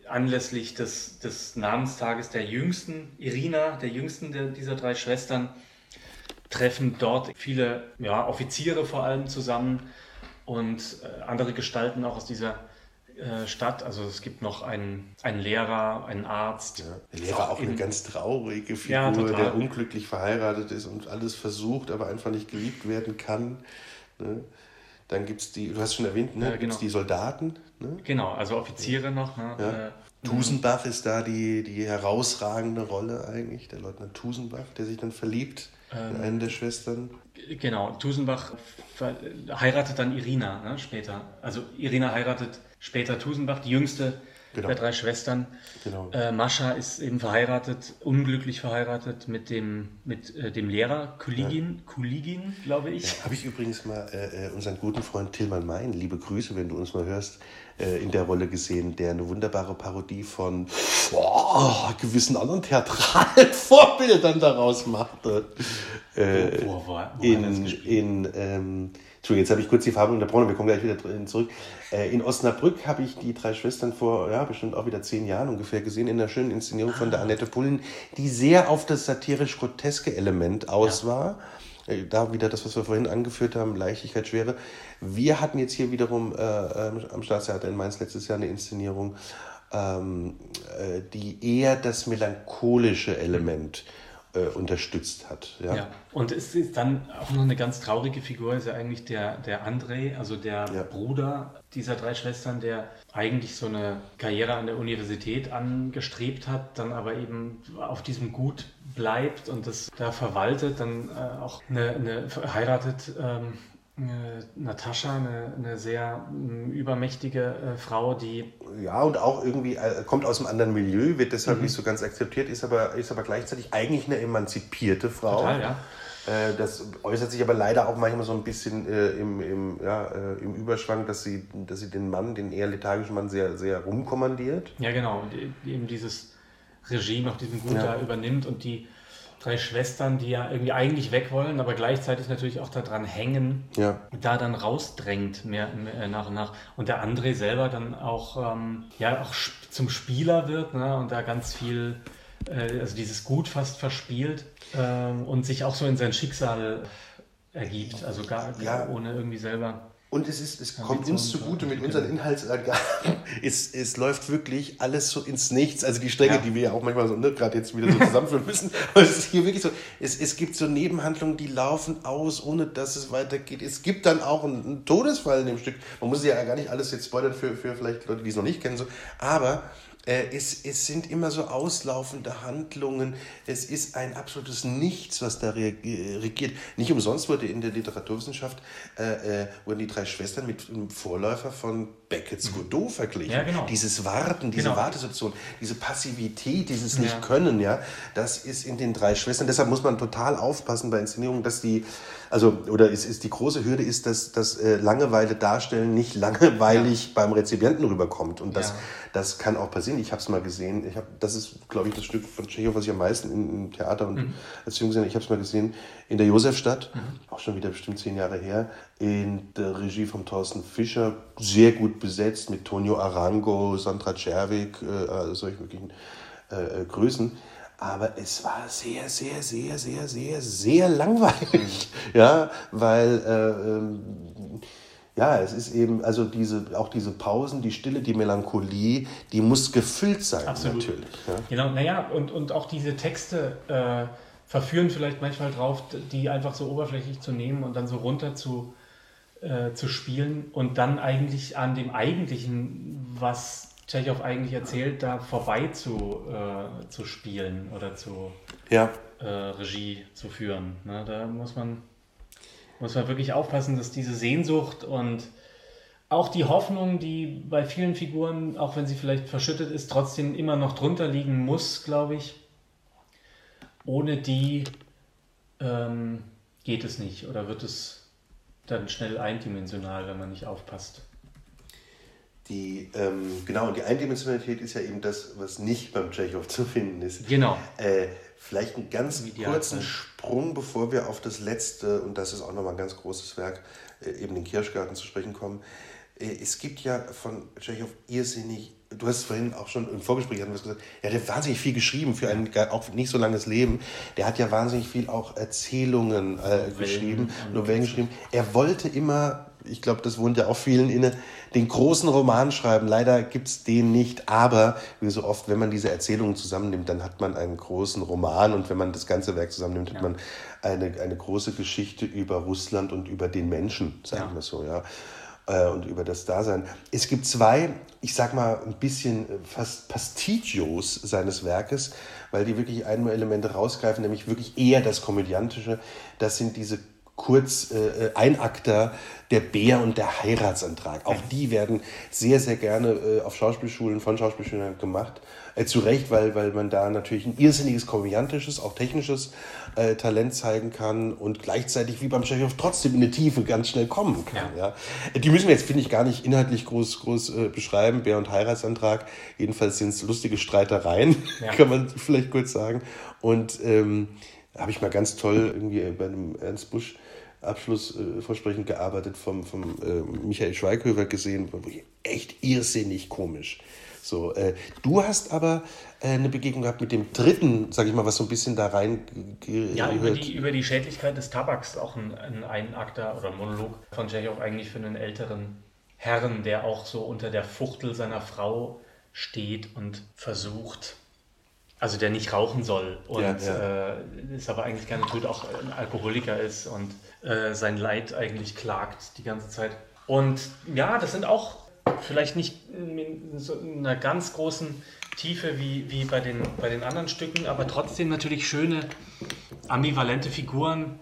Speaker 2: anlässlich des, des Namenstages der jüngsten, Irina, der jüngsten der, dieser drei Schwestern, treffen dort viele ja, Offiziere vor allem zusammen und äh, andere Gestalten auch aus dieser äh, Stadt. Also es gibt noch einen, einen Lehrer, einen Arzt. Ja,
Speaker 3: der Lehrer auch, auch eine ganz traurige Figur, ja, der unglücklich verheiratet ist und alles versucht, aber einfach nicht geliebt werden kann. Ne? Dann gibt es die, du hast schon erwähnt, ne? Ja, genau. die Soldaten.
Speaker 2: Ne? Genau, also Offiziere noch. Ne?
Speaker 3: Äh, Tusenbach ist da die, die herausragende Rolle eigentlich, der Leutnant Tusenbach, der sich dann verliebt ähm, in eine der Schwestern.
Speaker 2: Genau, Tusenbach heiratet dann Irina ne, später. Also Irina heiratet später Tusenbach, die jüngste genau. der drei Schwestern. Genau. Äh, Mascha ist eben verheiratet, unglücklich verheiratet mit dem, mit, äh, dem Lehrer, Kuligin, ja. Kuligin glaube ich.
Speaker 3: Ja, Habe ich übrigens mal äh, äh, unseren guten Freund Tilman Mein, liebe Grüße, wenn du uns mal hörst, äh, in der Rolle gesehen, der eine wunderbare Parodie von oh, gewissen anderen theatralen Vorbildern daraus machte. Äh, wo, wo, wo, in, in ähm, Entschuldigung, jetzt habe ich kurz die Farbe unterbrochen, wir kommen gleich wieder zurück. Äh, in Osnabrück habe ich die drei Schwestern vor, ja, bestimmt auch wieder zehn Jahren ungefähr gesehen, in einer schönen Inszenierung von der ah. Annette Pullen, die sehr auf das satirisch-groteske Element aus ja. war. Äh, da wieder das, was wir vorhin angeführt haben, Leichtigkeit, Schwere. Wir hatten jetzt hier wiederum äh, am Staatstheater in Mainz letztes Jahr eine Inszenierung, ähm, äh, die eher das melancholische Element äh, unterstützt hat. Ja? ja,
Speaker 2: und es ist dann auch noch eine ganz traurige Figur, ist ja eigentlich der, der André, also der ja. Bruder dieser drei Schwestern, der eigentlich so eine Karriere an der Universität angestrebt hat, dann aber eben auf diesem Gut bleibt und das da verwaltet, dann äh, auch eine, eine heiratet. Ähm, äh, Natascha, eine, eine sehr äh, übermächtige äh, Frau, die.
Speaker 3: Ja, und auch irgendwie äh, kommt aus einem anderen Milieu, wird deshalb mhm. nicht so ganz akzeptiert, ist aber, ist aber gleichzeitig eigentlich eine emanzipierte Frau. Total, ja. Äh, das äußert sich aber leider auch manchmal so ein bisschen äh, im, im, ja, im Überschwang, dass sie, dass sie den Mann, den eher lethargischen Mann, sehr, sehr rumkommandiert.
Speaker 2: Ja, genau. Und eben dieses Regime auf diesem Gut ja. da übernimmt und die drei Schwestern, die ja irgendwie eigentlich weg wollen, aber gleichzeitig natürlich auch daran hängen, ja. da dann rausdrängt mehr, mehr, nach und nach. Und der André selber dann auch, ähm, ja, auch zum Spieler wird ne? und da ganz viel, äh, also dieses Gut fast verspielt äh, und sich auch so in sein Schicksal ergibt, also gar, gar ohne irgendwie selber
Speaker 3: und es, ist, es kommt uns zugute mit unseren Inhaltsangaben. Es, es läuft wirklich alles so ins Nichts. Also die Stränge, ja. die wir ja auch manchmal so ne, gerade jetzt wieder so zusammenführen müssen. Aber es ist hier wirklich so, es, es gibt so Nebenhandlungen, die laufen aus, ohne dass es weitergeht. Es gibt dann auch einen, einen Todesfall in dem Stück. Man muss ja gar nicht alles jetzt spoilern für, für vielleicht Leute, die es noch nicht kennen. So. Aber es, es sind immer so auslaufende Handlungen. Es ist ein absolutes Nichts, was da regiert. Nicht umsonst wurde in der Literaturwissenschaft äh, äh, wurden die drei Schwestern mit einem Vorläufer von Beckett's Godot verglichen. Ja, genau. Dieses Warten, diese genau. Wartesituation, diese Passivität, dieses ja. Nicht-Können, ja, das ist in den drei Schwestern. Deshalb muss man total aufpassen bei Inszenierungen, dass die, also, oder ist, ist die große Hürde ist, dass, dass äh, Langeweile darstellen nicht langweilig ja. beim Rezipienten rüberkommt. Und das, ja. das kann auch passieren. Ich habe es mal gesehen. Ich hab, das ist, glaube ich, das Stück von Tschechow, was ich am meisten im Theater und mhm. Gesehen habe. Ich habe es mal gesehen in der Josefstadt, mhm. auch schon wieder bestimmt zehn Jahre her, in der Regie von Thorsten Fischer, sehr gut besetzt mit Tonio Arango, Sandra Czerwig, äh, solche wirklichen äh, Größen. Aber es war sehr, sehr, sehr, sehr, sehr, sehr langweilig. Ja, weil äh, ähm, ja, es ist eben, also diese, auch diese Pausen, die Stille, die Melancholie, die muss gefüllt sein, Absolut. natürlich.
Speaker 2: Ja? Genau, naja, und, und auch diese Texte äh, verführen vielleicht manchmal drauf, die einfach so oberflächlich zu nehmen und dann so runter zu, äh, zu spielen und dann eigentlich an dem Eigentlichen, was Tschechow eigentlich erzählt, da vorbei zu, äh, zu spielen oder zu ja. äh, Regie zu führen. Ne? Da muss man, muss man wirklich aufpassen, dass diese Sehnsucht und auch die Hoffnung, die bei vielen Figuren, auch wenn sie vielleicht verschüttet ist, trotzdem immer noch drunter liegen muss, glaube ich, ohne die ähm, geht es nicht oder wird es dann schnell eindimensional, wenn man nicht aufpasst.
Speaker 3: Die, ähm, genau, und die Eindimensionalität ist ja eben das, was nicht beim Tschechow zu finden ist.
Speaker 2: Genau.
Speaker 3: Äh, vielleicht einen ganz kurzen Sprung, bevor wir auf das letzte, und das ist auch nochmal ein ganz großes Werk, äh, eben den Kirschgarten zu sprechen kommen. Äh, es gibt ja von Tschechow irrsinnig du hast vorhin auch schon im Vorgespräch wir gesagt, er hat wahnsinnig viel geschrieben für ein auch nicht so langes Leben. Der hat ja wahnsinnig viel auch Erzählungen äh, geschrieben, Novellen geschrieben. Er wollte immer, ich glaube, das wohnt ja auch vielen inne, den großen Roman schreiben. Leider gibt es den nicht, aber wie so oft, wenn man diese Erzählungen zusammennimmt, dann hat man einen großen Roman und wenn man das ganze Werk zusammennimmt, ja. hat man eine, eine große Geschichte über Russland und über den Menschen, sagen ja. wir so, ja äh, und über das Dasein. Es gibt zwei, ich sag mal, ein bisschen äh, fast Pasticcios seines Werkes, weil die wirklich einmal Elemente rausgreifen, nämlich wirklich eher das Komödiantische. Das sind diese kurz äh, Einakter der Bär und der Heiratsantrag. Auch die werden sehr, sehr gerne äh, auf Schauspielschulen, von Schauspielschulen gemacht. Äh, zu Recht, weil, weil man da natürlich ein irrsinniges komödiantisches, auch technisches äh, Talent zeigen kann und gleichzeitig wie beim Tschechow trotzdem in eine Tiefe ganz schnell kommen kann. Ja. ja. Die müssen wir jetzt, finde ich, gar nicht inhaltlich groß, groß äh, beschreiben, Bär und Heiratsantrag. Jedenfalls sind es lustige Streitereien, ja. kann man vielleicht kurz sagen. Und ähm, habe ich mal ganz toll irgendwie bei einem Ernst Busch Abschlussversprechen gearbeitet vom, vom äh, Michael Schweighöfer gesehen, echt irrsinnig komisch. So, äh, du hast aber äh, eine Begegnung gehabt mit dem dritten, sag ich mal, was so ein bisschen da rein.
Speaker 2: Ja, über die, über die Schädlichkeit des Tabaks, auch ein, ein Einakter oder Monolog von Tschechow eigentlich für einen älteren Herrn, der auch so unter der Fuchtel seiner Frau steht und versucht, also der nicht rauchen soll und ja, ja. Äh, ist aber eigentlich gerne tut, auch ein Alkoholiker ist und äh, sein Leid eigentlich klagt die ganze Zeit. Und ja, das sind auch vielleicht nicht in so einer ganz großen Tiefe wie, wie bei, den, bei den anderen Stücken, aber trotzdem natürlich schöne, ambivalente Figuren,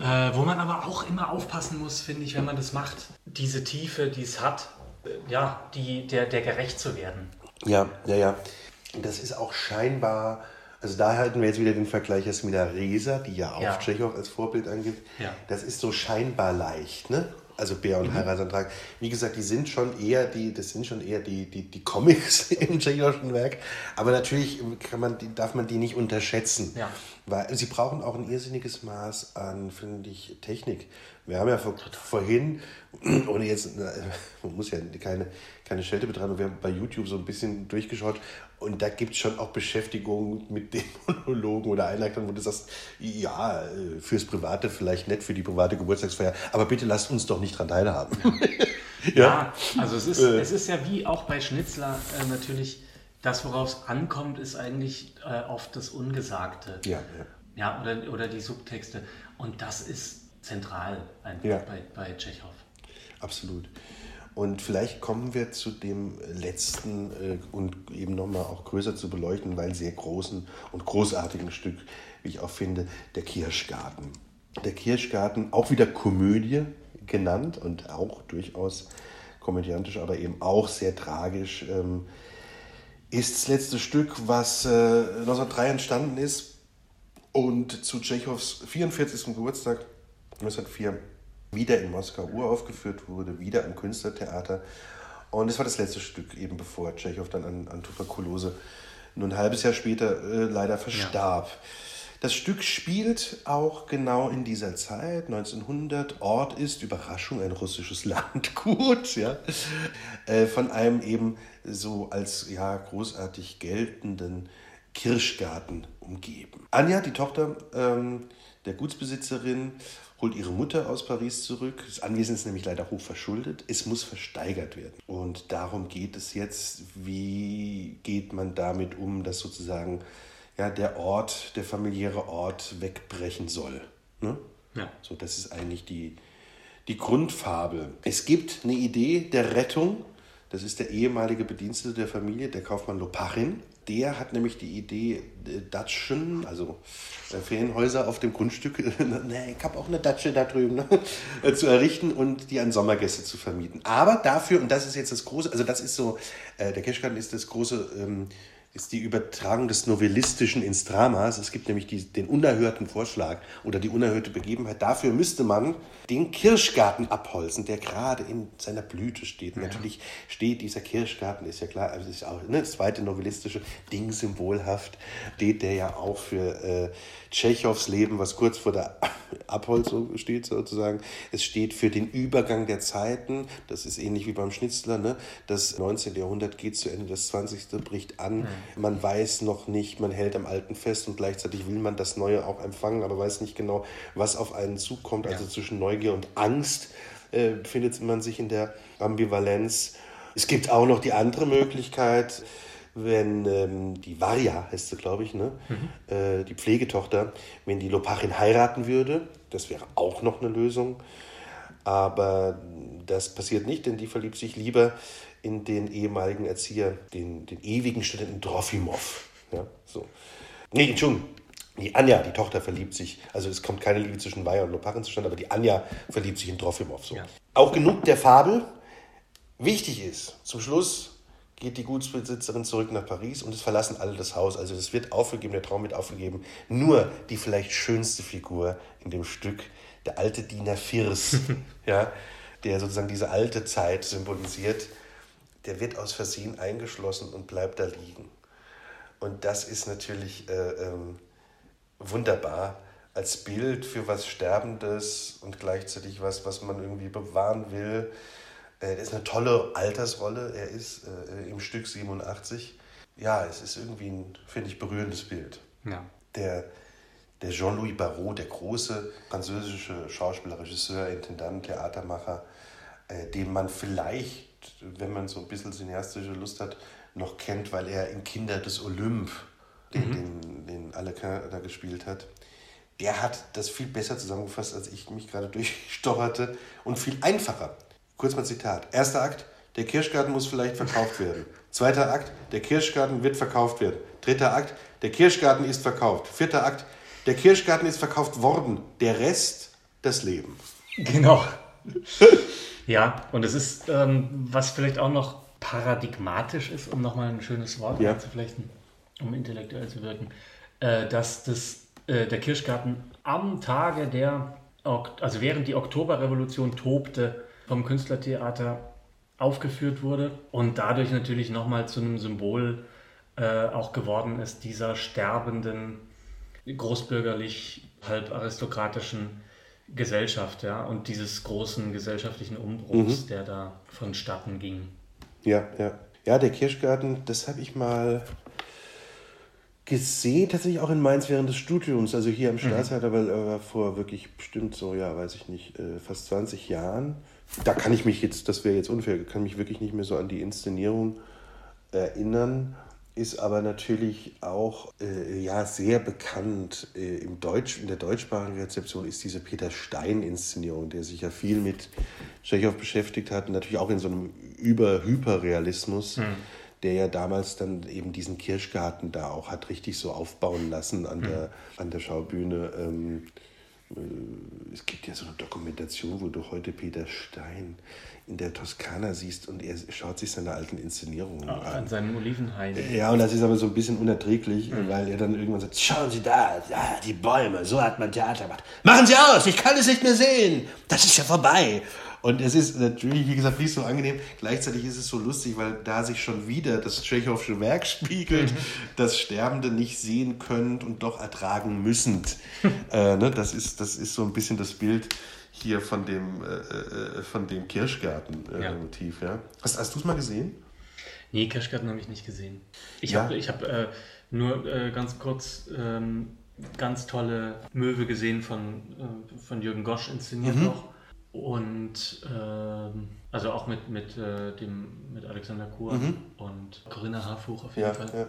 Speaker 2: äh, wo man aber auch immer aufpassen muss, finde ich, wenn man das macht, diese Tiefe, die es hat, äh, ja, die, der, der gerecht zu werden.
Speaker 3: Ja, ja, ja. Das ist auch scheinbar, also da halten wir jetzt wieder den Vergleich jetzt mit der Resa, die ja auch ja. Tschechow als Vorbild angibt. Ja. Das ist so scheinbar leicht, ne? also Bär und mhm. Heiratsantrag. Wie gesagt, die sind schon eher die, das sind schon eher die, die, die Comics im tschechischen Werk. Aber natürlich kann man, darf man die nicht unterschätzen. Ja. Weil sie brauchen auch ein irrsinniges Maß an, finde ich, Technik. Wir haben ja vor, vorhin, ohne jetzt, man muss ja keine, keine Schelte betreiben, wir haben bei YouTube so ein bisschen durchgeschaut und da gibt es schon auch Beschäftigung mit den Monologen oder Einleitungen, wo du sagst, ja, äh, fürs Private vielleicht nett, für die private Geburtstagsfeier, aber bitte lasst uns doch nicht dran teilhaben.
Speaker 2: ja. ja, also es ist, äh. es ist ja wie auch bei Schnitzler äh, natürlich, das, worauf es ankommt, ist eigentlich äh, oft das Ungesagte. Ja, ja. ja oder, oder die Subtexte. Und das ist zentral einfach ja. bei, bei Tschechow.
Speaker 3: Absolut. Und vielleicht kommen wir zu dem letzten äh, und eben nochmal auch größer zu beleuchten, weil sehr großen und großartigen Stück, wie ich auch finde, der Kirschgarten. Der Kirschgarten, auch wieder Komödie genannt und auch durchaus komödiantisch, aber eben auch sehr tragisch, ähm, ist das letzte Stück, was äh, 1903 entstanden ist und zu Tschechows 44. Geburtstag 1904 wieder in Moskau uraufgeführt wurde, wieder am Künstlertheater. Und es war das letzte Stück, eben bevor Tschechow dann an, an Tuberkulose nur ein halbes Jahr später äh, leider verstarb. Ja. Das Stück spielt auch genau in dieser Zeit, 1900. Ort ist, Überraschung, ein russisches Landgut, ja, äh, von einem eben so als ja, großartig geltenden Kirschgarten umgeben. Anja, die Tochter ähm, der Gutsbesitzerin, holt ihre Mutter aus Paris zurück. Das Anwesen ist nämlich leider hoch verschuldet. Es muss versteigert werden. Und darum geht es jetzt, wie geht man damit um, dass sozusagen ja, der Ort, der familiäre Ort wegbrechen soll. Ne? Ja. So, das ist eigentlich die, die Grundfabel. Es gibt eine Idee der Rettung. Das ist der ehemalige Bedienstete der Familie, der Kaufmann Lopachin. Der hat nämlich die Idee, äh, Datschen, also äh, Ferienhäuser auf dem Grundstück, ne, ich habe auch eine Datsche da drüben, ne, äh, zu errichten und die an Sommergäste zu vermieten. Aber dafür, und das ist jetzt das große, also das ist so, äh, der Cashgarten ist das große ähm, ist die Übertragung des Novellistischen ins Drama. Es gibt nämlich die, den unerhörten Vorschlag oder die unerhörte Begebenheit. Dafür müsste man den Kirschgarten abholzen, der gerade in seiner Blüte steht. Ja. Natürlich steht dieser Kirschgarten, ist ja klar, also ist auch ne, das zweite novellistische Ding symbolhaft, steht der ja auch für äh, Tschechows Leben, was kurz vor der Abholzung steht sozusagen. Es steht für den Übergang der Zeiten. Das ist ähnlich wie beim Schnitzler. Ne? Das 19. Jahrhundert geht zu Ende, das 20. bricht an. Mhm. Man weiß noch nicht, man hält am Alten fest und gleichzeitig will man das Neue auch empfangen, aber weiß nicht genau, was auf einen zukommt. Also ja. zwischen Neugier und Angst äh, befindet man sich in der Ambivalenz. Es gibt auch noch die andere Möglichkeit, wenn ähm, die Varja, heißt sie, glaube ich, ne? Mhm. Äh, die Pflegetochter, wenn die Lopachin heiraten würde, das wäre auch noch eine Lösung. Aber das passiert nicht, denn die verliebt sich lieber in den ehemaligen Erzieher, den, den ewigen Studenten Trofimov. Ja, so. Nee, Entschuldigung, Die Anja, die Tochter, verliebt sich, also es kommt keine Liebe zwischen Weiher und Loparin zustande, aber die Anja verliebt sich in Trofimov. So.
Speaker 2: Ja.
Speaker 3: Auch genug der Fabel. Wichtig ist, zum Schluss geht die Gutsbesitzerin zurück nach Paris und es verlassen alle das Haus. Also es wird aufgegeben, der Traum wird aufgegeben. Nur die vielleicht schönste Figur in dem Stück, der alte Diener Firs, ja, der sozusagen diese alte Zeit symbolisiert, der wird aus Versehen eingeschlossen und bleibt da liegen. Und das ist natürlich äh, ähm, wunderbar als Bild für was Sterbendes und gleichzeitig was, was man irgendwie bewahren will. Äh, das ist eine tolle Altersrolle. Er ist äh, im Stück 87. Ja, es ist irgendwie ein, finde ich, berührendes Bild.
Speaker 2: Ja.
Speaker 3: Der, der Jean-Louis Barrault, der große französische Schauspieler, Regisseur, Intendant, Theatermacher, äh, den man vielleicht, wenn man so ein bisschen cineastische Lust hat, noch kennt, weil er in Kinder des Olymp, den, den, den Alequin da gespielt hat. Der hat das viel besser zusammengefasst, als ich mich gerade durchstocherte und viel einfacher. Kurz mal Zitat. Erster Akt, der Kirschgarten muss vielleicht verkauft werden. Zweiter Akt, der Kirschgarten wird verkauft werden. Dritter Akt, der Kirschgarten ist verkauft. Vierter Akt, der Kirschgarten ist verkauft worden. Der Rest, das Leben.
Speaker 2: Genau. ja, und es ist, ähm, was vielleicht auch noch paradigmatisch ist, um nochmal ein schönes Wort
Speaker 3: Ja.
Speaker 2: einzuflechten, um intellektuell zu wirken, äh, dass das, äh, der Kirschgarten am Tage der, also während die Oktoberrevolution tobte, vom Künstlertheater aufgeführt wurde und dadurch natürlich nochmal zu einem Symbol äh, auch geworden ist dieser sterbenden, großbürgerlich, halb aristokratischen Gesellschaft, ja, und dieses großen gesellschaftlichen Umbruchs, der da vonstatten ging.
Speaker 3: Ja, ja. Ja, der Kirschgarten, das habe ich mal gesehen, tatsächlich auch in Mainz während des Studiums, also hier am Staatstheater, weil er war vor wirklich bestimmt so, ja, weiß ich nicht, äh, fast 20 Jahren. Da kann ich mich jetzt, das wäre jetzt unfair, kann mich wirklich nicht mehr so an die Inszenierung erinnern, ist aber natürlich auch äh, ja, sehr bekannt äh, im Deutsch, in der deutschsprachigen Rezeption ist diese Peter Stein-Inszenierung, der sich ja viel mit Tschechow beschäftigt hat, und natürlich auch in so einem Über-Hyperrealismus, der ja damals dann eben diesen Kirschgarten da auch hat richtig so aufbauen lassen an, der, an der Schaubühne. Ähm, äh, es gibt ja so eine Dokumentation, wo du heute Peter Stein in der Toskana siehst und er schaut sich seine alten Inszenierungen an.
Speaker 2: An seinem Olivenhain.
Speaker 3: Ja, und das ist aber so ein bisschen unerträglich, weil er dann irgendwann sagt, schauen Sie da, da, die Bäume, so hat man Theater gemacht. Machen Sie aus, ich kann es nicht mehr sehen, das ist ja vorbei. Und es ist natürlich, wie gesagt, nicht so angenehm. Gleichzeitig ist es so lustig, weil da sich schon wieder das Tschechowsche Werk spiegelt, das Sterbende nicht sehen könnt und doch ertragen müssend. äh, ne, das, ist, das ist so ein bisschen das Bild hier von dem, äh, äh, von dem Kirschgarten-Motiv.
Speaker 2: Ja.
Speaker 3: ja. Hast, hast du es mal gesehen?
Speaker 2: Nee, Kirschgarten habe ich nicht gesehen. Ich
Speaker 3: Ja.
Speaker 2: habe ich hab, äh, nur äh, ganz kurz ähm, ganz tolle Möwe gesehen von, äh, von Jürgen Gosch inszeniert
Speaker 3: Mhm.
Speaker 2: noch. Und ähm, also auch mit, mit, äh, dem, mit Alexander Kur und Corinna Harfuch auf jeden
Speaker 3: Mhm. Ja,
Speaker 2: Fall.
Speaker 3: ja.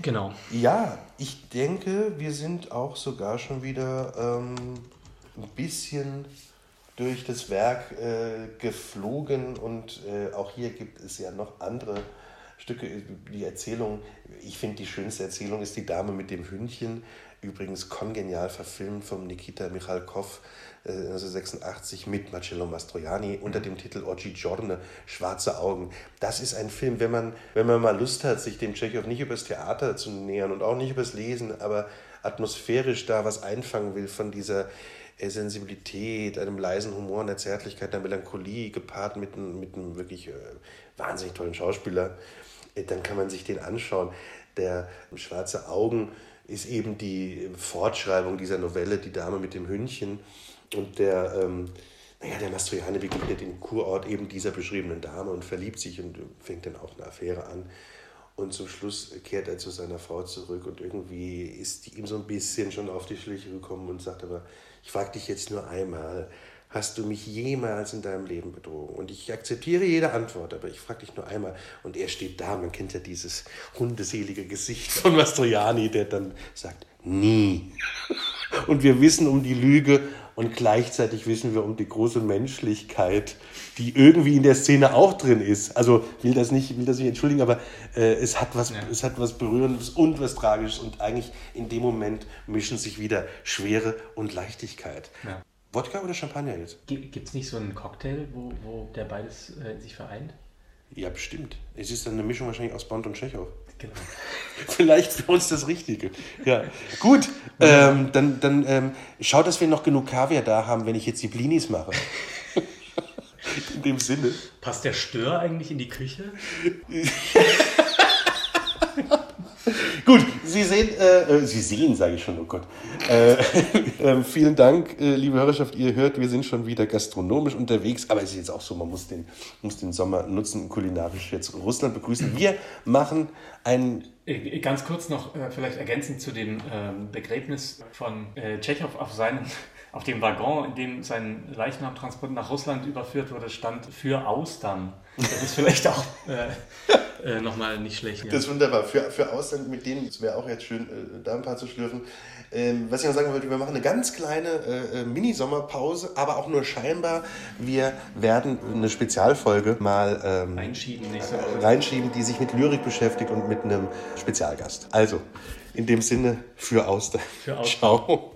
Speaker 2: Genau.
Speaker 3: Ja, ich denke, wir sind auch sogar schon wieder ähm, ein bisschen durch das Werk äh, geflogen und äh, auch hier gibt es ja noch andere Stücke. Die Erzählung, ich finde die schönste Erzählung ist Die Dame mit dem Hündchen, übrigens kongenial verfilmt vom Nikita Michalkov äh, 1986 mit Marcello Mastroianni unter dem Titel Oggi Giorne, Schwarze Augen. Das ist ein Film, wenn man, wenn man mal Lust hat, sich dem Tschechow nicht übers Theater zu nähern und auch nicht übers Lesen, aber atmosphärisch da was einfangen will von dieser äh, Sensibilität, einem leisen Humor, einer Zärtlichkeit, einer Melancholie, gepaart mit einem, mit einem wirklich äh, wahnsinnig tollen Schauspieler, äh, dann kann man sich den anschauen. Der Schwarze Augen ist eben die Fortschreibung dieser Novelle Die Dame mit dem Hündchen. Und der, ähm, naja, der Mastroianni begegnet im Kurort eben dieser beschriebenen Dame und verliebt sich und fängt dann auch eine Affäre an. Und zum Schluss kehrt er zu seiner Frau zurück und irgendwie ist die ihm so ein bisschen schon auf die Schliche gekommen und sagt aber, ich frage dich jetzt nur einmal, hast du mich jemals in deinem Leben betrogen? Und ich akzeptiere jede Antwort, aber ich frage dich nur einmal. Und er steht da, man kennt ja dieses hundeselige Gesicht von Mastroianni, der dann sagt, nie. Und wir wissen um die Lüge und gleichzeitig wissen wir um die große Menschlichkeit, die irgendwie in der Szene auch drin ist. Also will das nicht, will das nicht entschuldigen, aber äh, es, hat was,
Speaker 2: Ja.
Speaker 3: es hat was Berührendes und was Tragisches und eigentlich in dem Moment mischen sich wieder Schwere und Leichtigkeit.
Speaker 2: Ja.
Speaker 3: Wodka oder Champagner jetzt?
Speaker 2: Gibt es nicht so einen Cocktail, wo, wo der beides äh, sich vereint?
Speaker 3: Ja, bestimmt. Es ist dann eine Mischung wahrscheinlich aus Bond und Tschechow.
Speaker 2: Genau.
Speaker 3: Vielleicht für uns das Richtige. Ja, gut. Ähm, dann dann ähm, schau, dass wir noch genug Kaviar da haben, wenn ich jetzt die Blinis mache. In dem Sinne.
Speaker 2: Passt der Stör eigentlich in die Küche?
Speaker 3: Gut, Sie sehen, äh, äh, Sie sehen, sage ich schon, oh Gott. Äh, äh, vielen Dank, äh, liebe Hörerschaft. Ihr hört, wir sind schon wieder gastronomisch unterwegs, aber es ist jetzt auch so, man muss den, muss den Sommer nutzen kulinarisch jetzt Russland begrüßen. Wir machen ein
Speaker 2: Äh, Ganz kurz noch, äh, vielleicht ergänzend zu dem ähm, Begräbnis von äh, Tschechow auf seinem, auf dem Waggon, in dem sein Leichnamtransport nach Russland überführt wurde, stand für Austern. Das ist vielleicht auch äh, äh, nochmal nicht schlecht. Ja.
Speaker 3: Das ist wunderbar. Für, für Ausland mit denen, es wäre auch jetzt schön, äh, da ein paar zu schlürfen. Ähm, was ich noch sagen wollte, wir machen eine ganz kleine äh, äh, Mini-Sommerpause, aber auch nur scheinbar. Wir werden eine Spezialfolge mal ähm,
Speaker 2: Einschieben nächste Woche.
Speaker 3: reinschieben, die sich mit Lyrik beschäftigt und mit einem Spezialgast. Also, in dem Sinne, für Austern.
Speaker 2: Für Austern.
Speaker 3: Ciao.